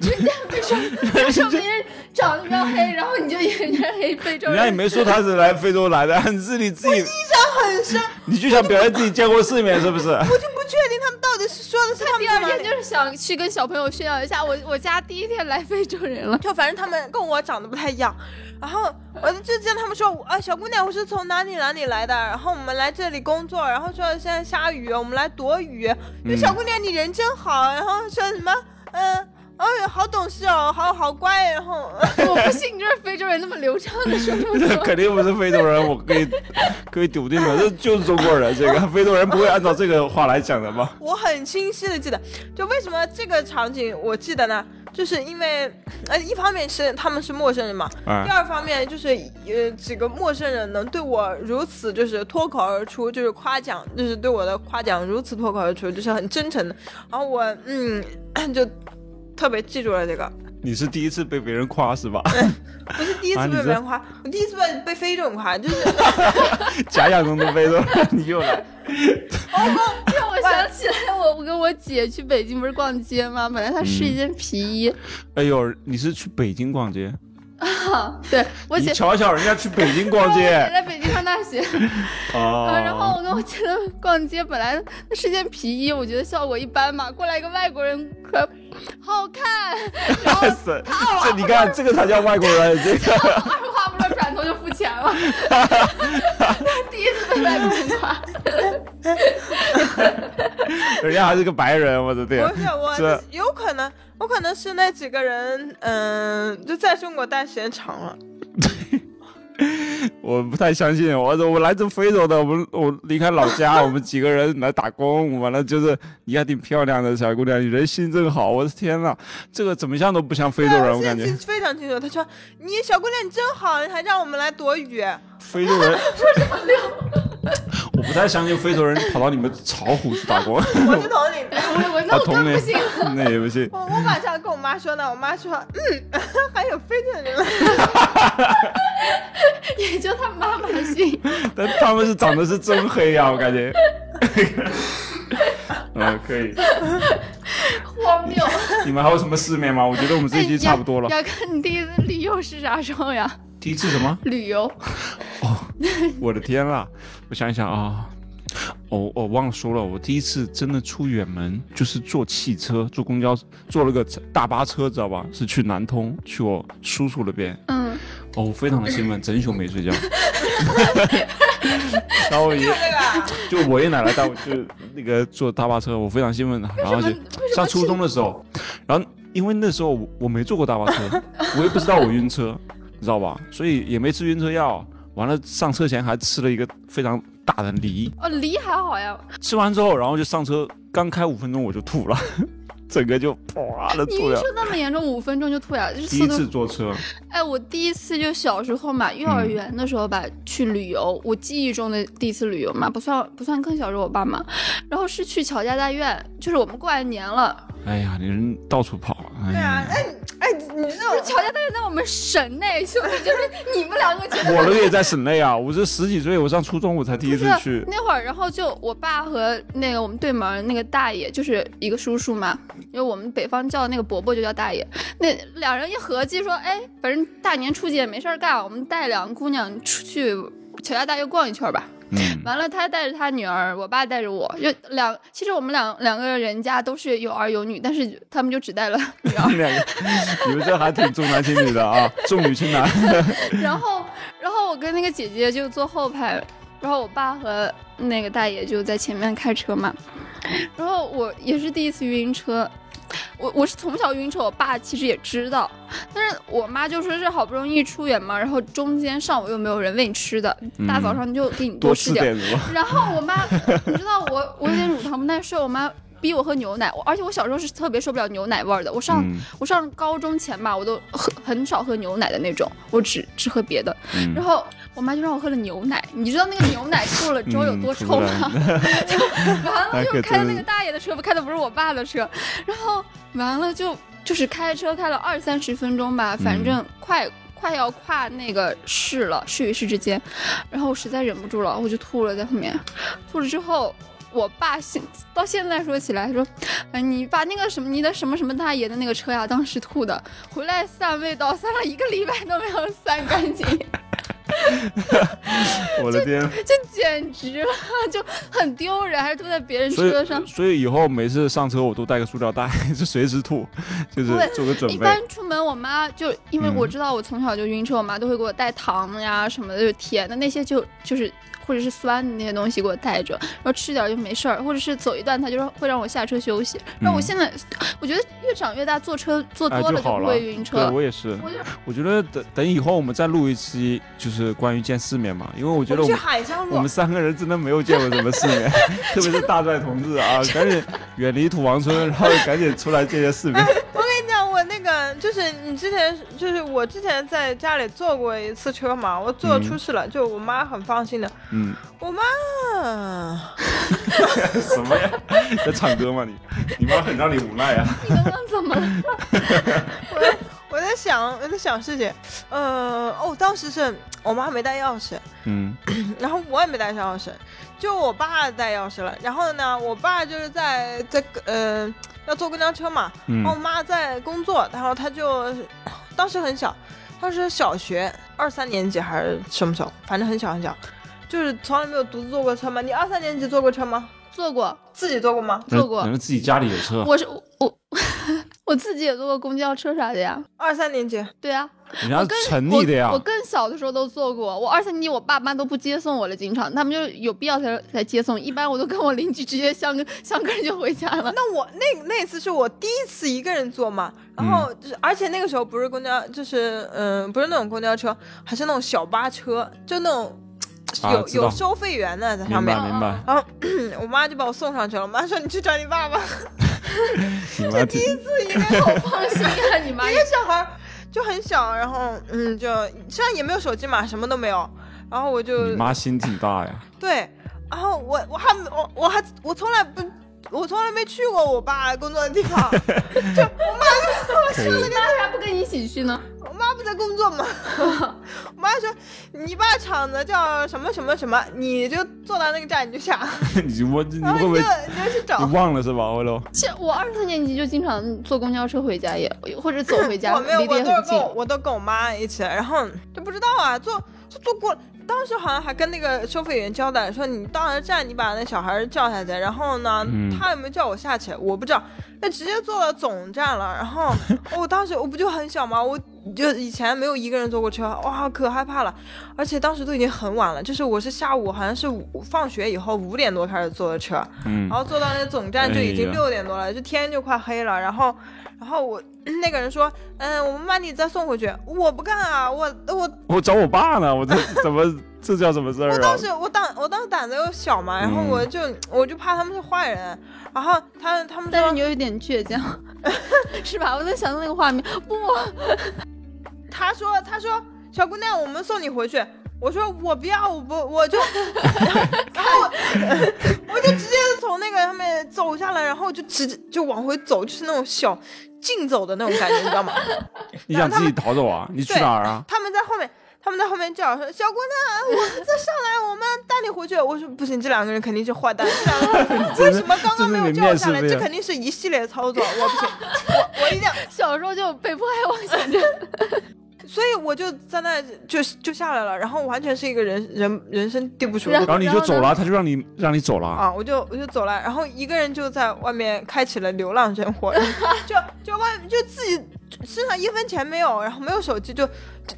就见非洲，非洲别人长得比较黑，然后你就以为人家黑非洲人。
人家也没说他是来非洲来的，是你自己。
印象很深。
你就想表现自己见过世面，是不是？我就
不确定他们到底是说的是他们
第二天就是想去跟小朋友炫耀一下，我我家第一天来非洲人了。
就反正他们跟我长得不太一样，然后我就见他们说啊，小姑娘，我是从哪里哪里来的，然后我们来这里工作，然后说现在下雨，我们来躲雨。小姑娘你人真好，然后说什么嗯。哎呀，好懂事哦，好好乖。然 (laughs) 后
我不信，就是非洲人那么流畅的说
这 (laughs) 肯定不是非洲人，我可以 (laughs) 可以笃定的，这就是中国人。这个非洲人不会按照这个话来讲的吗？
我很清晰的记得，就为什么这个场景我记得呢？就是因为呃，一方面是他们是陌生人嘛，第二方面就是呃几个陌生人能对我如此就是脱口而出，就是夸奖，就是对我的夸奖如此脱口而出，就是很真诚的。然后我嗯 (coughs) 就。特别记住了这个，
你是第一次被别人夸是吧？(laughs)
不是第一次被别人夸，我第一次被被非洲人夸，就是 (laughs)
假想中的非洲人，(laughs) 你又来。
哦让我想起来，我我跟我姐去北京不是逛街吗？本来她试一件皮衣。
哎呦，你是去北京逛街？
啊，(laughs) 对，(laughs) 我姐
瞧瞧人家去北京逛街，(laughs)
在北京上大学。
啊。
然后我跟我姐逛街，本来那是件皮衣，我觉得效果一般嘛。过来一个外国人，可。好看，然后
这你看这个才叫外国人，这个
二话不说转头就付钱了，第一次被外国人夸，
人家还是个白人，我的天，
不是我，有可能，我可能是那几个人，嗯，就在中国待时间长了。(laughs)
我不太相信，我说我来自非洲的，我们我离开老家，我们几个人来打工，完了就是你还挺漂亮的小姑娘，你人心真好，我的天呐，这个怎么像都不像非洲人，我感觉
非常清楚。他说你小姑娘你真好，你还让我们来躲雨。
非洲人说这么溜，(laughs) 我不太相信非洲人跑到你们巢湖去打工。我
是同龄的，
我 (laughs) 那我更不信，(laughs)
那也不信。
我我晚上跟我妈说呢，我妈说嗯，还有非洲人。
也就他妈妈信，
但他们是长得是真黑呀，我感觉。嗯，可以。
荒谬。
你们还有什么世面吗？我觉得我们这一期差不多了。
要看你第一次旅游是啥时候呀？
第一次什么？
旅游。
哦，我的天啦！我想一想啊。我我忘了说了，我第一次真的出远门就是坐汽车，坐公交，坐了个大巴车，知道吧？是去南通，去我叔叔那边。
嗯。
哦，非常的兴奋，整宿没睡觉。然后爷，就我爷奶奶带我去那个坐大巴车，我非常兴奋。然后就上初中的时候，然后因为那时候我没坐过大巴车，我也不知道我晕车，你知道吧？所以也没吃晕车药。完了上车前还吃了一个非常。大的梨
哦，梨还好呀。
吃完之后，然后就上车，刚开五分钟我就吐了，(laughs) 整个就啪的吐了。
晕车那么严重，五分钟就吐呀？
第一次坐车。
哎，我第一次就小时候嘛，幼儿园的时候吧，去旅游。我记忆中的第一次旅游嘛，不算不算更小时候我爸妈，然后是去乔家大院，就是我们过完年了。
哎呀，你人到处跑。
对啊，哎哎，你知道
乔家大院在我们省内，兄弟，就是你们两个。
我们也在省内啊，我这十几岁，我上初中我才第一次去。
那会儿，然后就我爸和那个我们对门那个大爷，就是一个叔叔嘛，因为我们北方叫那个伯伯就叫大爷。那两人一合计说，哎，反正大年初几也没事儿干，我们带两个姑娘出去乔家大院逛一圈吧。完了，他带着他女儿，我爸带着我，就两。其实我们两两个人家都是有儿有女，但是他们就只带了 (laughs) 女儿。
两个，你们这还挺重男轻女的啊，重女轻男。(laughs)
然后，然后我跟那个姐姐就坐后排，然后我爸和那个大爷就在前面开车嘛。然后我也是第一次晕车。(laughs) 我我是从小晕车，我爸其实也知道，但是我妈就说是好不容易出远门，然后中间上午又没有人喂你吃的，大早上就给你
多
吃点。然后我妈，(laughs) 你知道我我有点乳糖不耐受，我妈逼我喝牛奶，而且我小时候是特别受不了牛奶味的。我上我上高中前吧，我都喝很少喝牛奶的那种，我只只喝别的。然后我妈就让我喝了牛奶，你知道那个牛奶吐了之后有多臭吗？(laughs) 就完了就开的那个大爷的车，不开的不是我爸的车，然后。完了就就是开车开了二三十分钟吧，反正快快要跨那个市了，市与市之间，然后我实在忍不住了，我就吐了在后面，吐了之后我爸现到现在说起来说，哎，你把那个什么你的什么什么大爷的那个车呀，当时吐的，回来散味道，散了一个礼拜都没有散干净。(laughs)
我的天，
这简直了，就很丢人，还是吐在别人车上。
所以以后每次上车我都带个塑料袋，(laughs) 就随时吐，就是做个准备。
一般出门，我妈就因为我知道我从小就晕车，我妈都会给我带糖呀什么的，就甜的那些就就是。或者是酸的那些东西给我带着，然后吃点就没事儿，或者是走一段，他就是会让我下车休息。那我现在我觉得越长越大，坐车坐多了就不会晕车。
对我也是，我觉得等等以后我们再录一期，就是关于见世面嘛，因为我觉得我
们
我们三个人真的没有见过什么世面，(laughs) 特别是大帅同志啊，(laughs) 赶紧远离土王村，然后赶紧出来见见世面。(laughs)
那个就是你之前，就是我之前在家里坐过一次车嘛，我坐出事了，就我妈很放心的。嗯，我妈 (laughs)
什么呀？在唱歌吗？你你妈很让你无奈啊？
你刚刚怎么了？(laughs)
我我在想我在想事情，呃哦，当时是我妈没带钥匙，嗯，(clears throat) 然后我也没带上钥匙，就我爸带钥匙了。然后呢，我爸就是在在呃。要坐公交车嘛，然后我妈在工作，然后她就当时很小，当时小学二三年级还是什么时候，反正很小很小，就是从来没有独自坐过车嘛。你二三年级坐过车吗？
坐过，
自己坐过吗？
坐过。
你们自己家里有车？
我是我。(laughs) 我自己也坐过公交车啥的呀，
二三年级，
对啊，
人家城里的呀，
我更小的时候都坐过。我二三年级，我爸妈都不接送我了，经常他们就有必要才才接送，一般我都跟我邻居直接相个相个人就回家了。
那我那那次是我第一次一个人坐嘛，然后就是而且那个时候不是公交，就是嗯，不是那种公交车，还是那种小巴车，就那种有有收费员的在上面。
明白明白。
然后 (clears throat) 我妈就把我送上去了，我妈说你去找你爸爸。(laughs)
这
第一次应该好
放心啊！(laughs) 你妈
一个小孩就很小，然后嗯，就现在也没有手机嘛，什么都没有，然后我就
你妈心挺大呀。
对，然后我我还我我还我从来不。我从来没去过我爸工作的地方，(laughs) 就我妈，
我了，你妈为啥不跟你一起去呢？
我妈不在工作吗？(laughs) 我妈说，你爸厂子叫什么什么什么，你就坐到那个站你就下。(laughs)
你我你会不会
你就去找？
你忘了是吧？我都。
我二三年级就经常坐公交车回家，也或者走回家，
我没有，我
都
跟我都跟我妈一起，然后就不知道啊，坐就坐过。当时好像还跟那个收费员交代说，你到了站，你把那小孩叫下去。然后呢，他有没有叫我下去？我不知道。那直接坐到总站了。然后 (laughs) 我当时我不就很小吗？我就以前没有一个人坐过车，哇，可害怕了。而且当时都已经很晚了，就是我是下午好像是放学以后五点多开始坐的车，嗯然后坐到那总站就已经六点多了，就天就快黑了。然后。然后我那个人说，嗯，我们把你再送回去。我不干啊，我我
我找我爸呢，我这怎么这叫什么事儿啊？
我当时我胆我当时胆子又小嘛，然后我就我就怕他们是坏人，然后他他们
但是你有一点倔强，(laughs) 是吧？我在想那个画面，不，
他说他说小姑娘，我们送你回去。我说我不要，我不我就，(laughs) 然后我就直接从那个上面走下来，然后就直接就往回走，就是那种小竞走的那种感觉，你知道吗？(laughs)
你想自己逃走啊？你去哪儿啊？
他们在后面，他们在后面叫说：“小姑娘，(laughs) 我们再上来，我们带你回去。”我说：“不行，这两个人肯定是坏蛋，这两个人为什么刚刚没有叫我下来？这肯定是一系列操作，(laughs) 我不行，我我一定要 (laughs)
小时候就被迫害妄想症。”
所以我就在那就就下来了，然后完全是一个人人人生地不熟，然
后你就走了，他就让你让你走了
啊，我就我就走了，然后一个人就在外面开启了流浪生活，就就外就自己身上一分钱没有，然后没有手机，就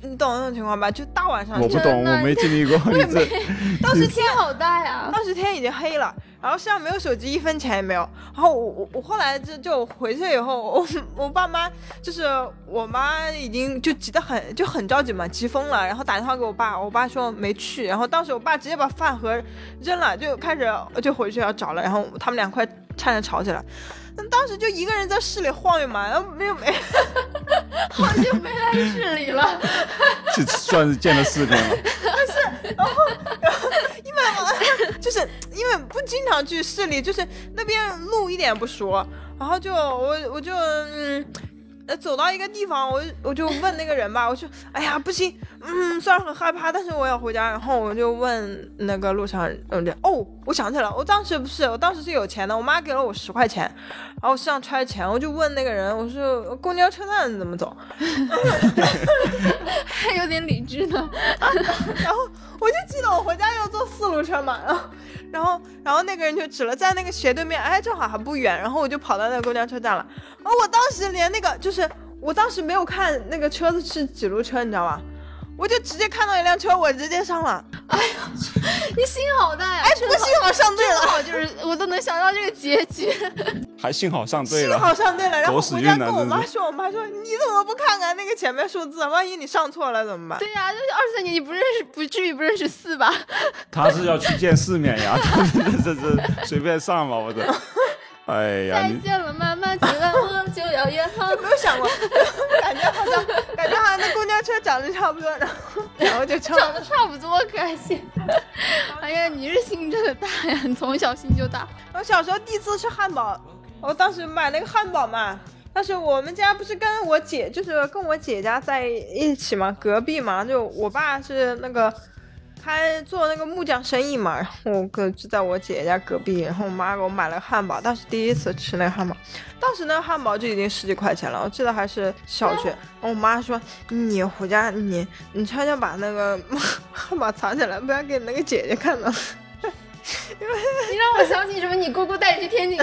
你懂那种情况吧？就大晚上
我不懂，我没经历过，(laughs)
我也没，(laughs) 当时天好大呀，
当时天已经黑了。然后身上没有手机，一分钱也没有。然后我我我后来就就回去以后，我我爸妈就是我妈已经就急得很，就很着急嘛，急疯了。然后打电话给我爸，我爸说没去。然后当时我爸直接把饭盒扔了，就开始就回去要找了。然后他们俩快差点吵起来。那当时就一个人在市里晃悠嘛，然后没有没，
好久没来市里了，
这算是见了世面了。(laughs)
不是，然后然后因为嘛，(laughs) 就是因为不经常去市里，就是那边路一点不熟，然后就我我就嗯。走到一个地方，我我就问那个人吧，我就，哎呀，不行，嗯，虽然很害怕，但是我要回家。然后我就问那个路上人，哦，我想起来了，我当时不是，我当时是有钱的，我妈给了我十块钱，然后我身上揣着钱，我就问那个人，我说公交车站怎么走？
还有点理智呢。
然后我就记得我回家要坐四路车嘛，然后然后然后那个人就指了在那个斜对面，哎，正好还不远，然后我就跑到那个公交车站了。然后我当时连那个就是。我当时没有看那个车子是几路车，你知道吗？我就直接看到一辆车，我直接上了。哎呀，
你心好大呀！
哎，我幸好上对了，
好就是我都能想到这个结局。
还幸好上对了，
幸好上对了。然后回家跟我妈说，我妈说你怎么不看看那个前面数字？万一你上错了怎么办？
对呀，就是二十三年你不认识，不至于不认识四吧？
他是要去见世面呀，这这随便上吧，我这。哎呀！
再见了，妈妈，今晚我就要远航。
有没有想过？感觉好像，感觉好像那公交车长得差不多，然后然后就 (laughs)
长得差不多，可还行。哎呀，你是心真的大呀！你从小心就大。
我小时候第一次吃汉堡，我当时买那个汉堡嘛，但是我们家不是跟我姐，就是跟我姐家在一起嘛，隔壁嘛，就我爸是那个。开做那个木匠生意嘛，然后我哥就在我姐姐家隔壁，然后我妈给我买了汉堡，当时第一次吃那个汉堡，当时那个汉堡就已经十几块钱了，我记得还是小学。然后我妈说：“你回家你你悄悄把那个 (laughs) 汉堡藏起来，不要给那个姐姐看到。” (laughs)
你让我想起什么？你姑姑带你去天津，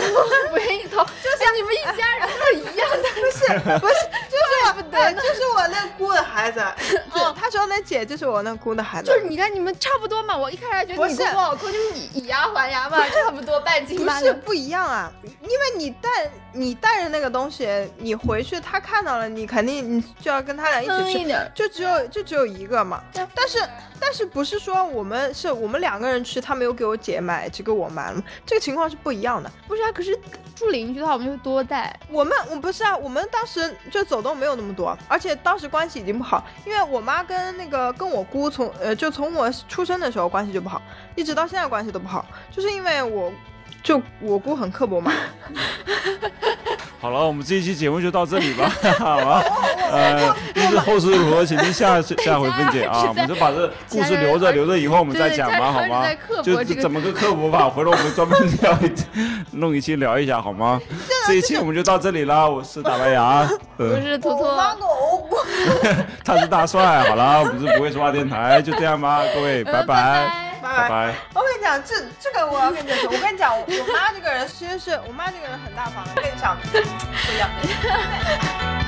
不愿意偷，就像你们一家人都一样的，(laughs)
不是不是，就是不对，就是我那姑的孩子。(laughs) 哦，他说那姐就是我那姑的孩子。
就是你看你们差不多嘛，我一开始觉得你姑姑好抠，就是以以牙还牙嘛，差不多半斤八两。
不是不一样啊，因为你带你带着那个东西，你回去他看到了，你肯定你就要跟他俩一起吃，就只有就只有一个嘛。但是但是不是说我们是我们两个人吃，他没有给我姐。买这个我买了，这个情况是不一样的。
不是啊，可是住邻居的话，我们就多带。
我们我不是啊，我们当时就走动没有那么多，而且当时关系已经不好，因为我妈跟那个跟我姑从呃就从我出生的时候关系就不好，一直到现在关系都不好，就是因为我。就我姑很刻薄嘛。(laughs)
好了，我们这一期节目就到这里吧，(laughs) 好吧？呃，就是后事如何，请听下 (laughs) 下回分解啊。我们就把这故事留着，(laughs) 留着以后我们再讲吧，好吗？就怎么个刻薄法，回头我们专门聊一弄一期聊一下，好吗？这一期我们就到这里啦。我是大白牙，
我是图图，
他是大帅。好了，我们是不会说话电台，就这样吧，各位，拜拜。拜拜！
我跟你讲，这这个我要跟你讲，我跟你讲，我妈这个人其实是我妈这个人很大方的，跟你讲不一样。